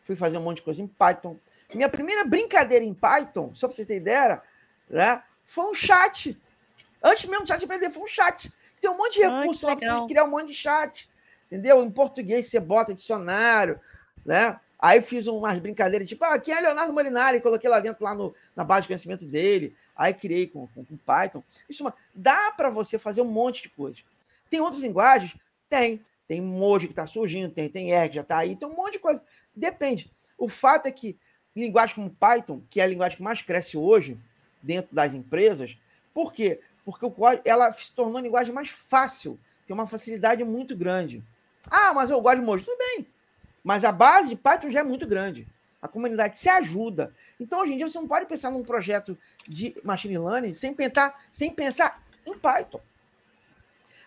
Fui fazer um monte de coisa em Python. Minha primeira brincadeira em Python, só para você ter ideia, né, foi um chat. Antes mesmo do chat aprender, foi um chat. Tem um monte de Ah, recurso lá para você criar um monte de chat. Entendeu? Em português você bota dicionário, né? Aí fiz umas brincadeiras, tipo, ah, quem é Leonardo Molinari? Coloquei lá dentro, lá no, na base de conhecimento dele. Aí criei com, com, com Python. Isso é uma- dá para você fazer um monte de coisa. Tem outras linguagens? Tem. Tem Moji que está surgindo, tem, tem R que já está aí, tem um monte de coisa. Depende. O fato é que linguagem como Python, que é a linguagem que mais cresce hoje dentro das empresas, por quê? Porque o código, ela se tornou a linguagem mais fácil, tem uma facilidade muito grande. Ah, mas eu gosto de Moji. Tudo bem. Mas a base de Python já é muito grande. A comunidade se ajuda. Então, hoje em dia, você não pode pensar num projeto de machine learning sem pensar, sem pensar em Python.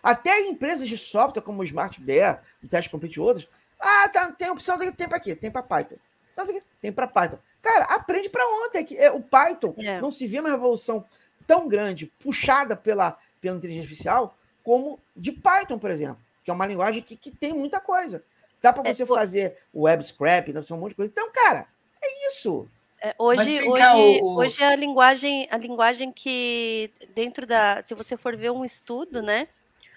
Até empresas de software como o Smart Bear, o Test Complete e outras, ah, tá, tem opção, tem, para quê? Tem para Python. Então, tem para Python. Cara, aprende para ontem. Que é, o Python É. não se vê uma revolução tão grande, puxada pela, pela inteligência artificial, como de Python, por exemplo, que é uma linguagem que, que tem muita coisa. Dá para É, você pô- fazer web scrap, dá pra fazer um monte de coisa. Então, cara, é isso. É, hoje, hoje, cá, o- hoje é a linguagem, a linguagem que dentro da, se você for ver um estudo, né?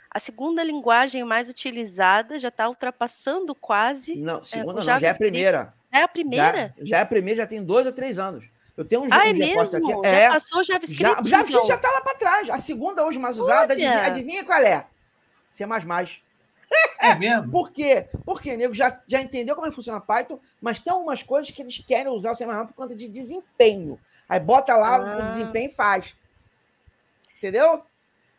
A segunda linguagem mais utilizada já está ultrapassando quase. Não, segunda o não, já é a primeira. É a Já, primeira? já é a primeira, já tem dois ou três anos. Eu tenho uns, ah, é mesmo? aqui. Já É, passou o JavaScript? já, o JavaScript então? já está lá para trás. A segunda hoje mais usada, adivinha, adivinha qual é? C++. É mesmo? Por quê? Porque o nego já, já entendeu como é que funciona Python, mas tem algumas coisas que eles querem usar o C++ por conta de desempenho. Aí bota lá Ah. o desempenho e faz. Entendeu?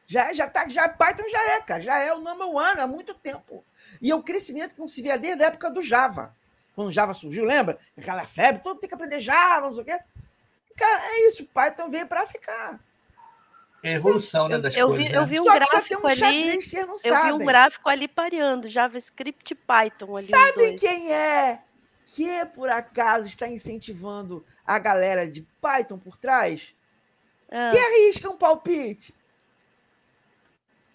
Já, já tá, já Python já é, cara, já é o number one há muito tempo. E é o crescimento que não se via desde a época do Java. Quando o Java surgiu, lembra? Aquela febre, todo mundo tem que aprender Java, não sei o quê. Cara, é isso, Python veio para ficar. É a evolução né, das eu coisas. vi- né? eu vi um Só que só tem gráfico um ali, Eu sabem. vi um gráfico ali pareando, JavaScript e Python ali. Sabem quem é que por acaso está incentivando a galera de Python por trás? Ah, Que arrisca um palpite?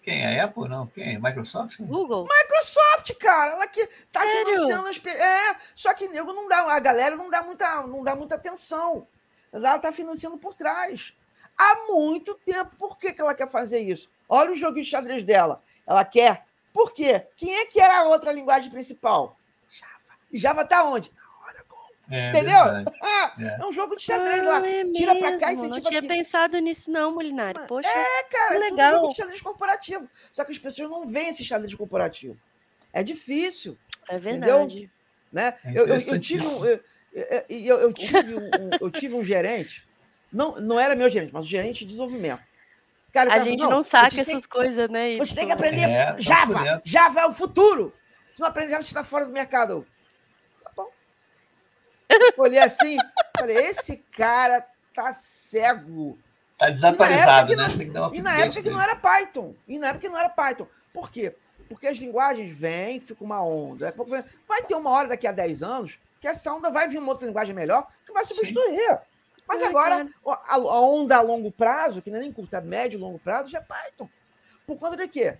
Quem? A Apple? Não. Quem? Microsoft? Google? Microsoft, cara, ela que tá Sério? financiando as É, só que nego não dá, a galera não dá muita, não dá muita atenção. Ela tá financiando por trás. Há muito tempo. Por que, que ela quer fazer isso? Olha o jogo de xadrez dela. Ela quer. Por quê? Quem é que era a outra linguagem principal? Java. E Java tá onde? É, Entendeu? verdade. Ah, É. é um jogo de xadrez lá. Ah, é Tira pra cá e mesmo, incentiva Não tinha aqui. pensado nisso não, Molinari. Poxa, É, cara, é tudo Legal. jogo de xadrez corporativo. Só que as pessoas não veem esse xadrez corporativo. É difícil. é entendeu? verdade. né? É eu, eu, eu tive um, eu, eu, tive um, um- eu tive um gerente, não, não era meu gerente, mas o gerente de desenvolvimento. Cara, A cara gente falou, não saca essas coisas, né? Você tem que aprender É, tá Java. Java é o futuro. Se não aprender Java, você está fora do mercado. Tá bom. Olhei assim, falei, esse cara tá cego. Tá desatualizado, que né? não- E na época que não era Python. E na época que não era Python. Por quê? Porque as linguagens vêm, fica uma onda. Vai ter uma hora daqui a 10 anos que essa onda vai vir uma outra linguagem melhor que vai substituir. Mas É, agora, a, a onda a longo prazo, que não é nem curta, médio e longo prazo, já é Python. Por conta de quê?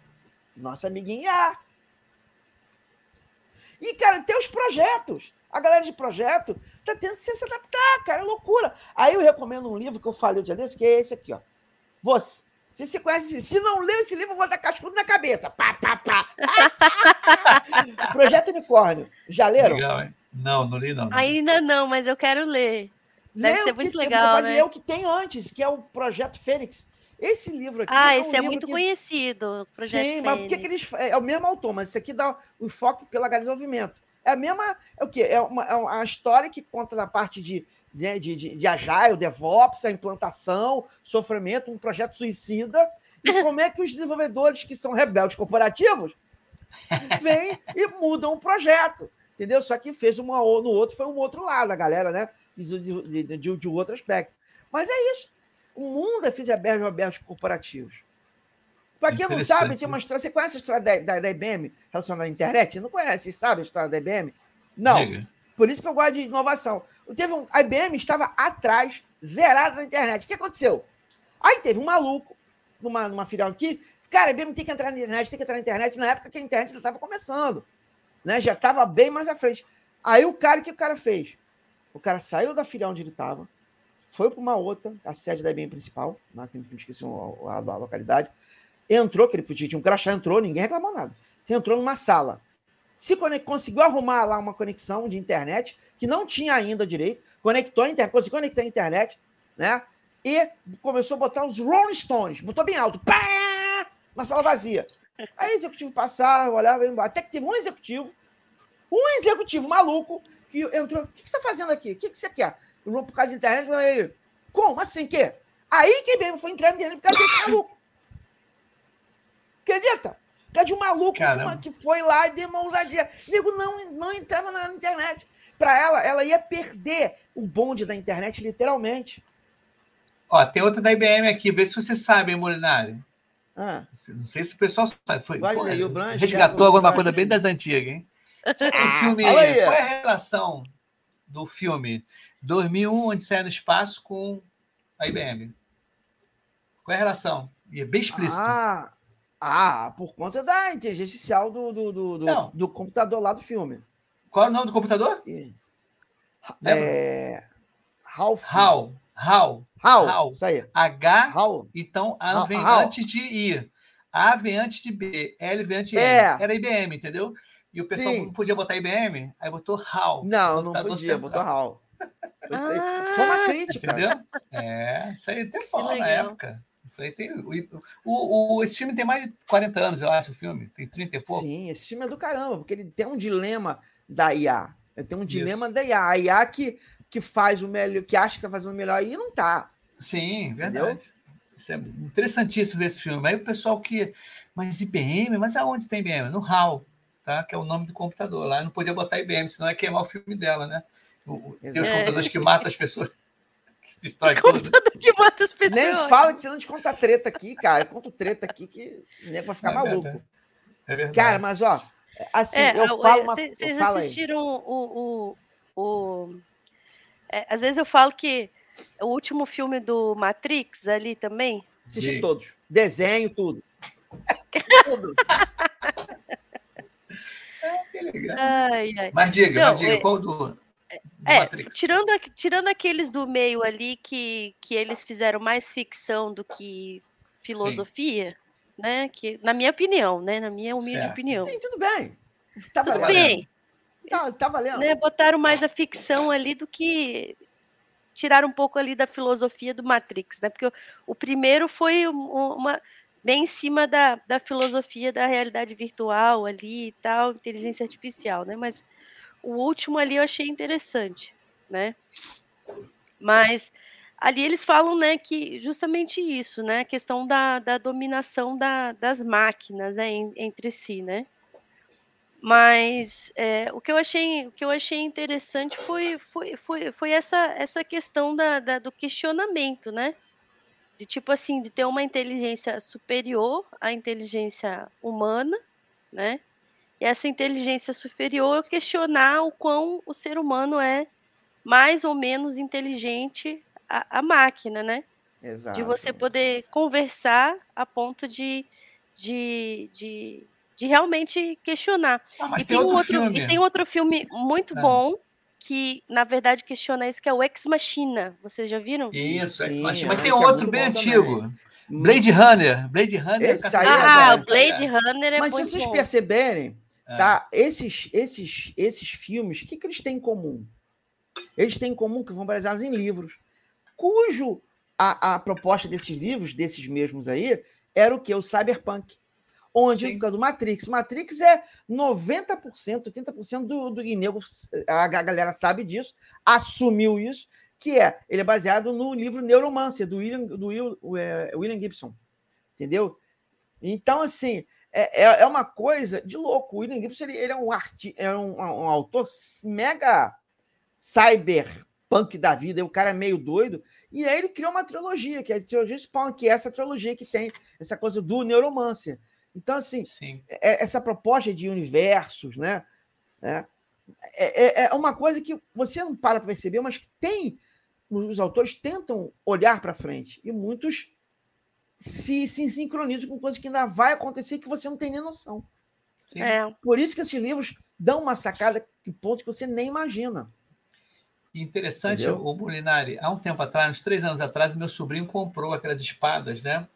Nossa amiguinha. E, cara, tem os projetos. A galera de projeto tá tendo que se adaptar, cara, é loucura. Aí eu recomendo um livro que eu falei o dia desse, que é esse aqui, ó. Você, se você conhece, se não leu esse livro, eu vou dar cascudo na cabeça. Pá, pá, pá. Projeto Unicórnio. Já leram? Legal, hein? Não, não li não. Ainda não, mas eu quero ler. Deve Lê ser o que muito tem, legal, pode né? ler o que tem antes, que é o Projeto Fênix. Esse livro aqui Ah, é um esse é muito que... conhecido. Projeto Sim, mas por que, que Fênix. eles. É o mesmo autor, mas esse aqui dá o enfoque pelo desenvolvimento. É a mesma. É o quê? É uma, é uma história que conta da parte de, né, de, de, de Agile, DevOps, a implantação, sofrimento, um projeto suicida. E como é que os desenvolvedores que são rebeldes corporativos vêm e mudam o projeto. Entendeu? Só que fez uma, no outro foi um outro lado, a galera, né? De, de, de, de, outro aspecto. Mas é isso. O mundo é feito de abertos abertos corporativos. Para quem não sabe, tem uma história. Você conhece a história da, da, da IBM relacionada à internet? Você não conhece, sabe a história da IBM? Não. Diga. Por isso que eu gosto de inovação. Teve um, a IBM estava atrás, zerada na internet. O que aconteceu? Aí teve um maluco, numa, numa filial aqui, cara, a IBM tem que entrar na internet, tem que entrar na internet, na época que a internet ainda estava começando. Né? Já estava bem mais à frente. Aí o cara, o que o cara fez? O cara saiu da filial onde ele estava, foi para uma outra, a sede da IBM principal, lá que eu esqueci a, a- a localidade, entrou, que ele podia, tinha um crachá, entrou, ninguém reclamou nada. Você entrou numa sala, se conec- conseguiu arrumar lá uma conexão de internet, que não tinha ainda direito, conectou a internet, conseguiu conectar a internet, né? E começou a botar os Rolling Stones, botou bem alto, pá! Uma sala vazia. Aí o executivo passava, olhava, até que teve um executivo, um executivo maluco, que entrou. O que que você está fazendo aqui? O que que você quer? Por causa da internet. Como assim? que? Aí que mesmo foi entrar na internet por causa desse maluco. Acredita? Por causa de um maluco Caramba. uma- que foi lá e deu uma ousadia. Nego não, não entrava na internet. Para ela, ela ia perder o bonde da internet, literalmente. Ó, tem outra da IBM aqui, vê se você sabe, hein, Molinari. Ah, Não sei se o pessoal sabe. Foi, Vai, pô, o Blanche, resgatou Thiago, alguma coisa bem das antigas, hein? Ah, filme, qual é a relação do filme 2001, onde sai no espaço, com a IBM? Qual é a relação? E é bem explícito. ah, ah, por conta da inteligência artificial do, do, do, do, do computador lá do filme. Qual é o nome do computador? Lembra? É... Ralph. HAL. HAL. Hal. Hal. Isso aí. H, Hal. então A Hal- vem Hal. antes de I. A vem antes de B. L vem antes de É. L. Era IBM, entendeu? E o pessoal Sim. não podia botar IBM, aí botou HAL. Não, não podia, botou Hal. Foi, aí. Ah, Foi uma crítica. Entendeu? É, isso aí tem bom na época. Isso aí tem. O, o, esse filme tem mais de 40 anos, eu acho, o filme. Tem 30 e pouco. Sim, esse filme é do caramba, porque ele tem um dilema da IA. Ele tem um dilema Isso. da IA. A IA que, que faz o melhor, que acha que tá fazendo o melhor e não tá. Sim, verdade. Isso é interessantíssimo ver esse filme. Aí o pessoal que. Mas IBM? Mas aonde tem IBM? No HAL, tá? que é o nome do computador. Lá não podia botar IBM, senão ia queimar o filme dela, né? O- Tem os computadores que matam as pessoas. Que destrói tudo. que mata as pessoas. Nem fala que você não te conta treta aqui, cara. Conta treta aqui que o nego vai ficar É maluco. verdade. É verdade. Cara, mas ó, assim, É, eu falo uma cê- eu Vocês assistiram o, o, o é, às vezes eu falo que o último filme do Matrix ali também. Assisti Sim. todos. Desenho, tudo. tudo. que legal. Ai, ai. Mas diga, Não, mas diga, é, qual do. É, tirando, tirando aqueles do meio ali que, que eles fizeram mais ficção do que filosofia, Sim. né? Que, na minha opinião, né? Na minha humilde certo. opinião. Sim, tudo bem. Tá tudo valendo. bem. Tá, tá valendo. Né, botaram mais a ficção ali do que tiraram um pouco ali da filosofia do Matrix, né? Porque o, o primeiro foi uma bem em cima da, da filosofia da realidade virtual ali e tal, inteligência artificial, né? Mas o último ali eu achei interessante, né? Mas ali eles falam, né, que justamente isso, né? A questão da, da dominação da, das máquinas, né, entre si, né? Mas é, o, que eu achei, o que eu achei interessante foi, foi, foi, foi essa, essa questão da, da, do questionamento, né? De tipo assim, de ter uma inteligência superior à inteligência humana, né? E essa inteligência superior questionar o quão o ser humano é mais ou menos inteligente a, a máquina, né? Exato. De você poder conversar a ponto de, de, de de realmente questionar. Ah, e, tem outro, outro e tem outro filme muito é. bom que, na verdade, questiona isso, que é o Ex Machina. Vocês já viram? Isso, Ex Machina. Mas tem é outro bem antigo. Também. Blade Runner. Blade Runner. Esse é ah, o Blade Runner é Mas se vocês bom. perceberem, é. tá, esses, esses, esses filmes, o que, que eles têm em comum? Eles têm em comum que vão baseados em livros, cujo a, a proposta desses livros, desses mesmos aí, era o que? O cyberpunk. Onde, Sim. por causa do Matrix. Matrix é 90%, 80% do, do Inego, a galera sabe disso, assumiu isso, que é, ele é baseado no livro Neuromancer, do William, do Will, é, William Gibson. Entendeu? Então, assim, é, é, é uma coisa de louco. O William Gibson ele, ele é, um, arti, é um, um, autor mega cyberpunk da vida, o cara é meio doido, e aí ele criou uma trilogia, que é a trilogia Spawn, que é essa trilogia que tem essa coisa do Neuromancer. Então, assim, é, é, essa proposta de universos, né? É, é, é uma coisa que você não para para perceber, mas que tem. Os autores tentam olhar para frente e muitos se, se sincronizam com coisas que ainda vai acontecer que você não tem nem noção. É. Por isso que esses livros dão uma sacada que ponto que você nem imagina. Interessante, Entendeu? o Molinari, há um tempo atrás, uns três anos atrás, meu sobrinho comprou aquelas espadas, né?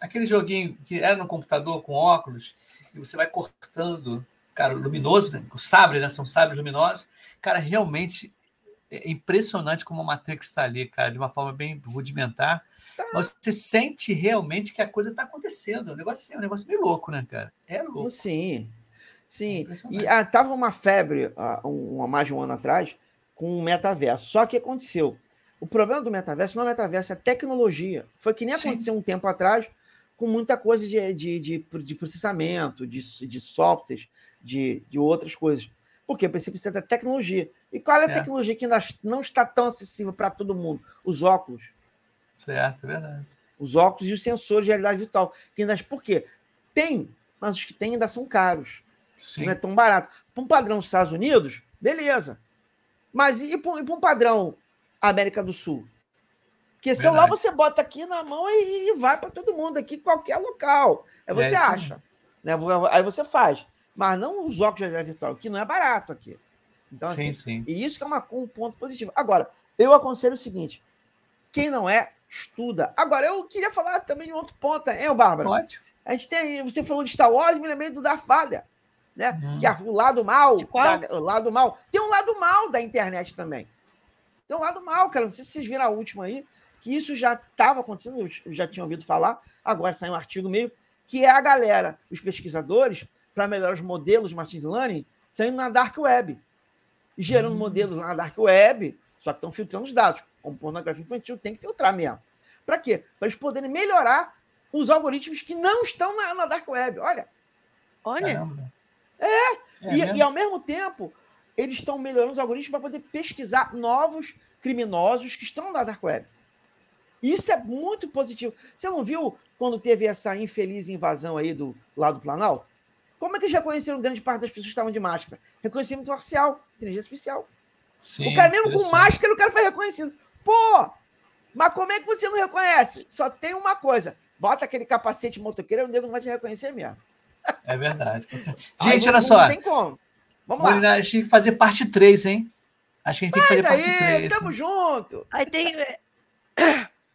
aquele joguinho que era no computador com óculos, e você vai cortando, cara, luminoso, né? o sabre, né? São sabres luminosos. Cara, realmente é impressionante como a Matrix está ali, cara, de uma forma bem rudimentar. Mas você sente realmente que a coisa está acontecendo. É um negócio assim, é um negócio meio louco, né, cara? É louco. Sim. Sim. É e ah, tava uma febre há um, mais de um ano atrás com o metaverso. Só que aconteceu. O problema do metaverso não é o metaverso, é a tecnologia. Foi que nem Sim. aconteceu um tempo atrás com muita coisa de, de, de, de processamento, de, de softwares, de, de outras coisas. Porque precisa da tecnologia. E qual é a tecnologia que ainda não está tão acessível para todo mundo? Os óculos. Certo, é verdade. Os óculos e os sensores de realidade virtual. Por quê? Tem, mas os que tem ainda são caros. Sim. Não é tão barato. Para um padrão dos Estados Unidos, beleza. Mas e para um padrão América do Sul? Porque celular Verdade. você bota aqui na mão e, e vai para todo mundo, aqui qualquer local. Aí você é acha. Né? Aí você faz. Mas não os óculos de realidade virtual, que não é barato aqui. Então, sim, assim, sim. E isso que é uma, um ponto positivo. Agora, eu aconselho o seguinte: quem não é, estuda. Agora, eu queria falar também de um outro ponto, hein, Bárbara? Pode. A gente tem. Você falou de Star Wars, me lembrei do da falha. Né? Hum. Que é o lado mal. Da, o lado mal. Tem um lado mal da internet também. Tem um lado mal, cara. Não sei se vocês viram a última aí que isso já estava acontecendo, eu já tinha ouvido falar, agora saiu um artigo meio, que é a galera, os pesquisadores, para melhorar os modelos de machine learning, estão indo na dark web, gerando hum. modelos na dark web, só que estão filtrando os dados. Como pornografia infantil, tem que filtrar mesmo. Para quê? Para eles poderem melhorar os algoritmos que não estão na, na dark web. Olha. Olha. É. é e, e, ao mesmo tempo, eles estão melhorando os algoritmos para poder pesquisar novos criminosos que estão na dark web. Isso é muito positivo. Você não viu quando teve essa infeliz invasão aí do lado do Planalto? Como é que eles reconheceram grande parte das pessoas que estavam de máscara? Reconhecimento parcial, inteligência artificial. Sim, o cara mesmo com máscara, o cara foi reconhecido. Pô, mas como é que você não reconhece? Só tem uma coisa. Bota aquele capacete motoqueiro, o nego não vai te reconhecer mesmo. É verdade. Gente, não- olha não só. tem como. Vamos lá. A gente tem que fazer parte 3, hein? Acho que a gente tem que Mas fazer parte aí, 3. tamo junto. Aí tem né?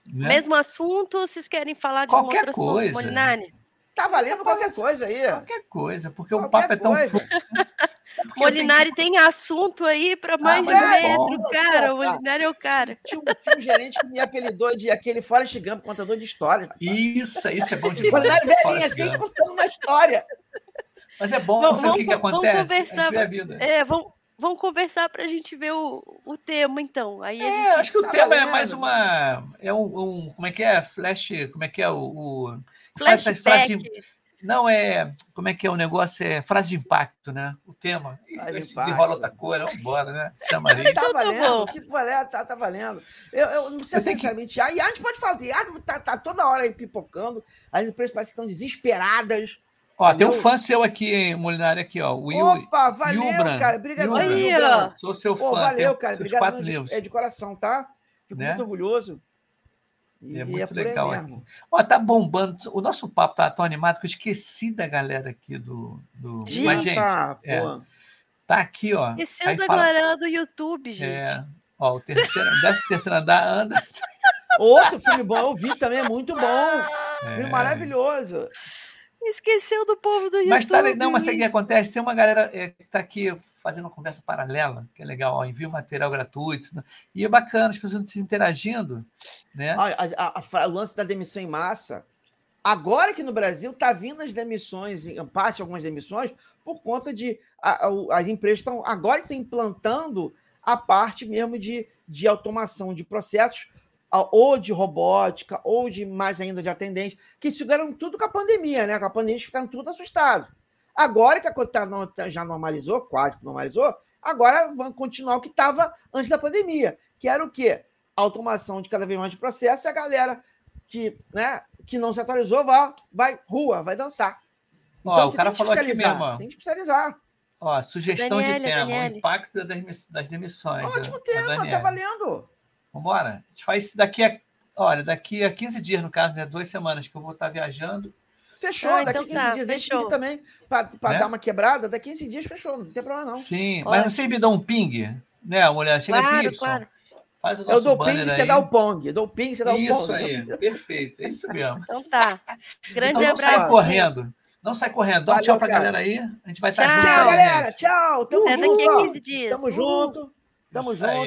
mesmo assunto vocês querem falar de Qualquer um outro assunto, coisa. Molinari? Tá valendo qualquer coisa aí. Qualquer coisa, porque o Qualquer papo é tão eu tenho Molinari tem assunto aí para mais de mas um é metro, bom. cara. O Tá. Molinari é o cara. Tinha, um- tinha um gerente que me apelidou de aquele Forrest Gump, contador de histórias. que- Isso, isso é bom demais. era velhinho Forrest assim, contando uma história. Mas é bom, Vamos- sabe o que, que vamos- vamos acontece? A conversar. gente vê a vida. É, vamos, vamos conversar para a gente ver o, o tema, então. Aí a É, gente... acho que o Tá tema é valendo. mais uma. É um, um- Como é que é? Flash. Como é que é o. o frase não é. Como é que é o negócio? É frase de impacto, né? O tema. E desenrola outra coisa, vamos embora, né? Chama ali. Tá Então tá valendo, bom. o que valer, tá, tá valendo. Eu, eu não sei Eu tenho que- sinceramente. A Yad pode falar, a tá, tá toda hora aí pipocando, as empresas parecem que estão desesperadas. Ó, tem um fã seu aqui, hein, Molinari, aqui, ó. O Will. Opa, valeu, Yubran. cara. Obrigado. Sou seu Pô, fã. valeu, tem cara. Obrigado. É de coração, tá? Fico Né? muito orgulhoso. E, É muito aí legal mesmo. Ó, tá bombando. O nosso papo tá tão animado que eu esqueci da galera aqui do. do... Gente. Mas, gente, tá, é. tá aqui, ó. Esqueceu Aí da fala- galera do YouTube, gente. É, ó, o terceiro, décimo terceiro andar anda. Outro filme bom, eu vi também, é muito bom. É. Filme maravilhoso. Esqueceu do povo do YouTube. Mas tá, não, mas sabe o que acontece? Tem uma galera é, que tá aqui fazendo uma conversa paralela, que é legal, ó, material gratuito. né? E é bacana, as pessoas se interagindo, né? A- a- a- o lance da demissão em massa. Agora que no Brasil tá vindo as demissões, em parte algumas demissões, por conta de as empresas estão agora estão implantando a parte mesmo de, de automação de processos, ou de robótica, ou de mais ainda de atendente, que ficaram tudo com a pandemia, né? Com a pandemia eles ficaram tudo assustados. Agora que a coisa tá tá- já normalizou, quase que normalizou, agora vão continuar o que estava antes da pandemia, que era o quê? automação de cada vez mais de processo e a galera que, né, que não se atualizou vai, vai rua, vai dançar. Então Ó, o você cara tem que falou aqui mesmo, ó. você tem que especializar. Ó, sugestão Daniele, de tema, Daniele. o impacto das, demi- das demissões. Ótimo né? A tema, tá valendo. Vambora. A gente faz isso daqui a. Olha, daqui a 15 dias, no caso, né? Duas semanas que eu vou estar viajando. Fechou, Ah, daqui então 15 tá, dias a gente fechou. também para Né? dar uma quebrada, daqui 15 dias fechou, não tem problema não. Sim, Ótimo. mas vocês me dão um ping, né, mulher? Chega assim, Claro, Y. claro. Faz o Eu nosso dou banner ping, aí. você dá o pong. Eu dou ping, você dá o Isso pong. aí, perfeito. É isso mesmo. Então tá. Grande Então não abraço. sai correndo. Não sai correndo. Dá um Valeu, tchau pra cara. galera aí. A gente vai estar Tchau. junto. Tchau, né, galera. Tchau. Tamo Até junto. daqui a ó. 15 dias. Tamo Uh. junto. Tamo Isso aí. junto.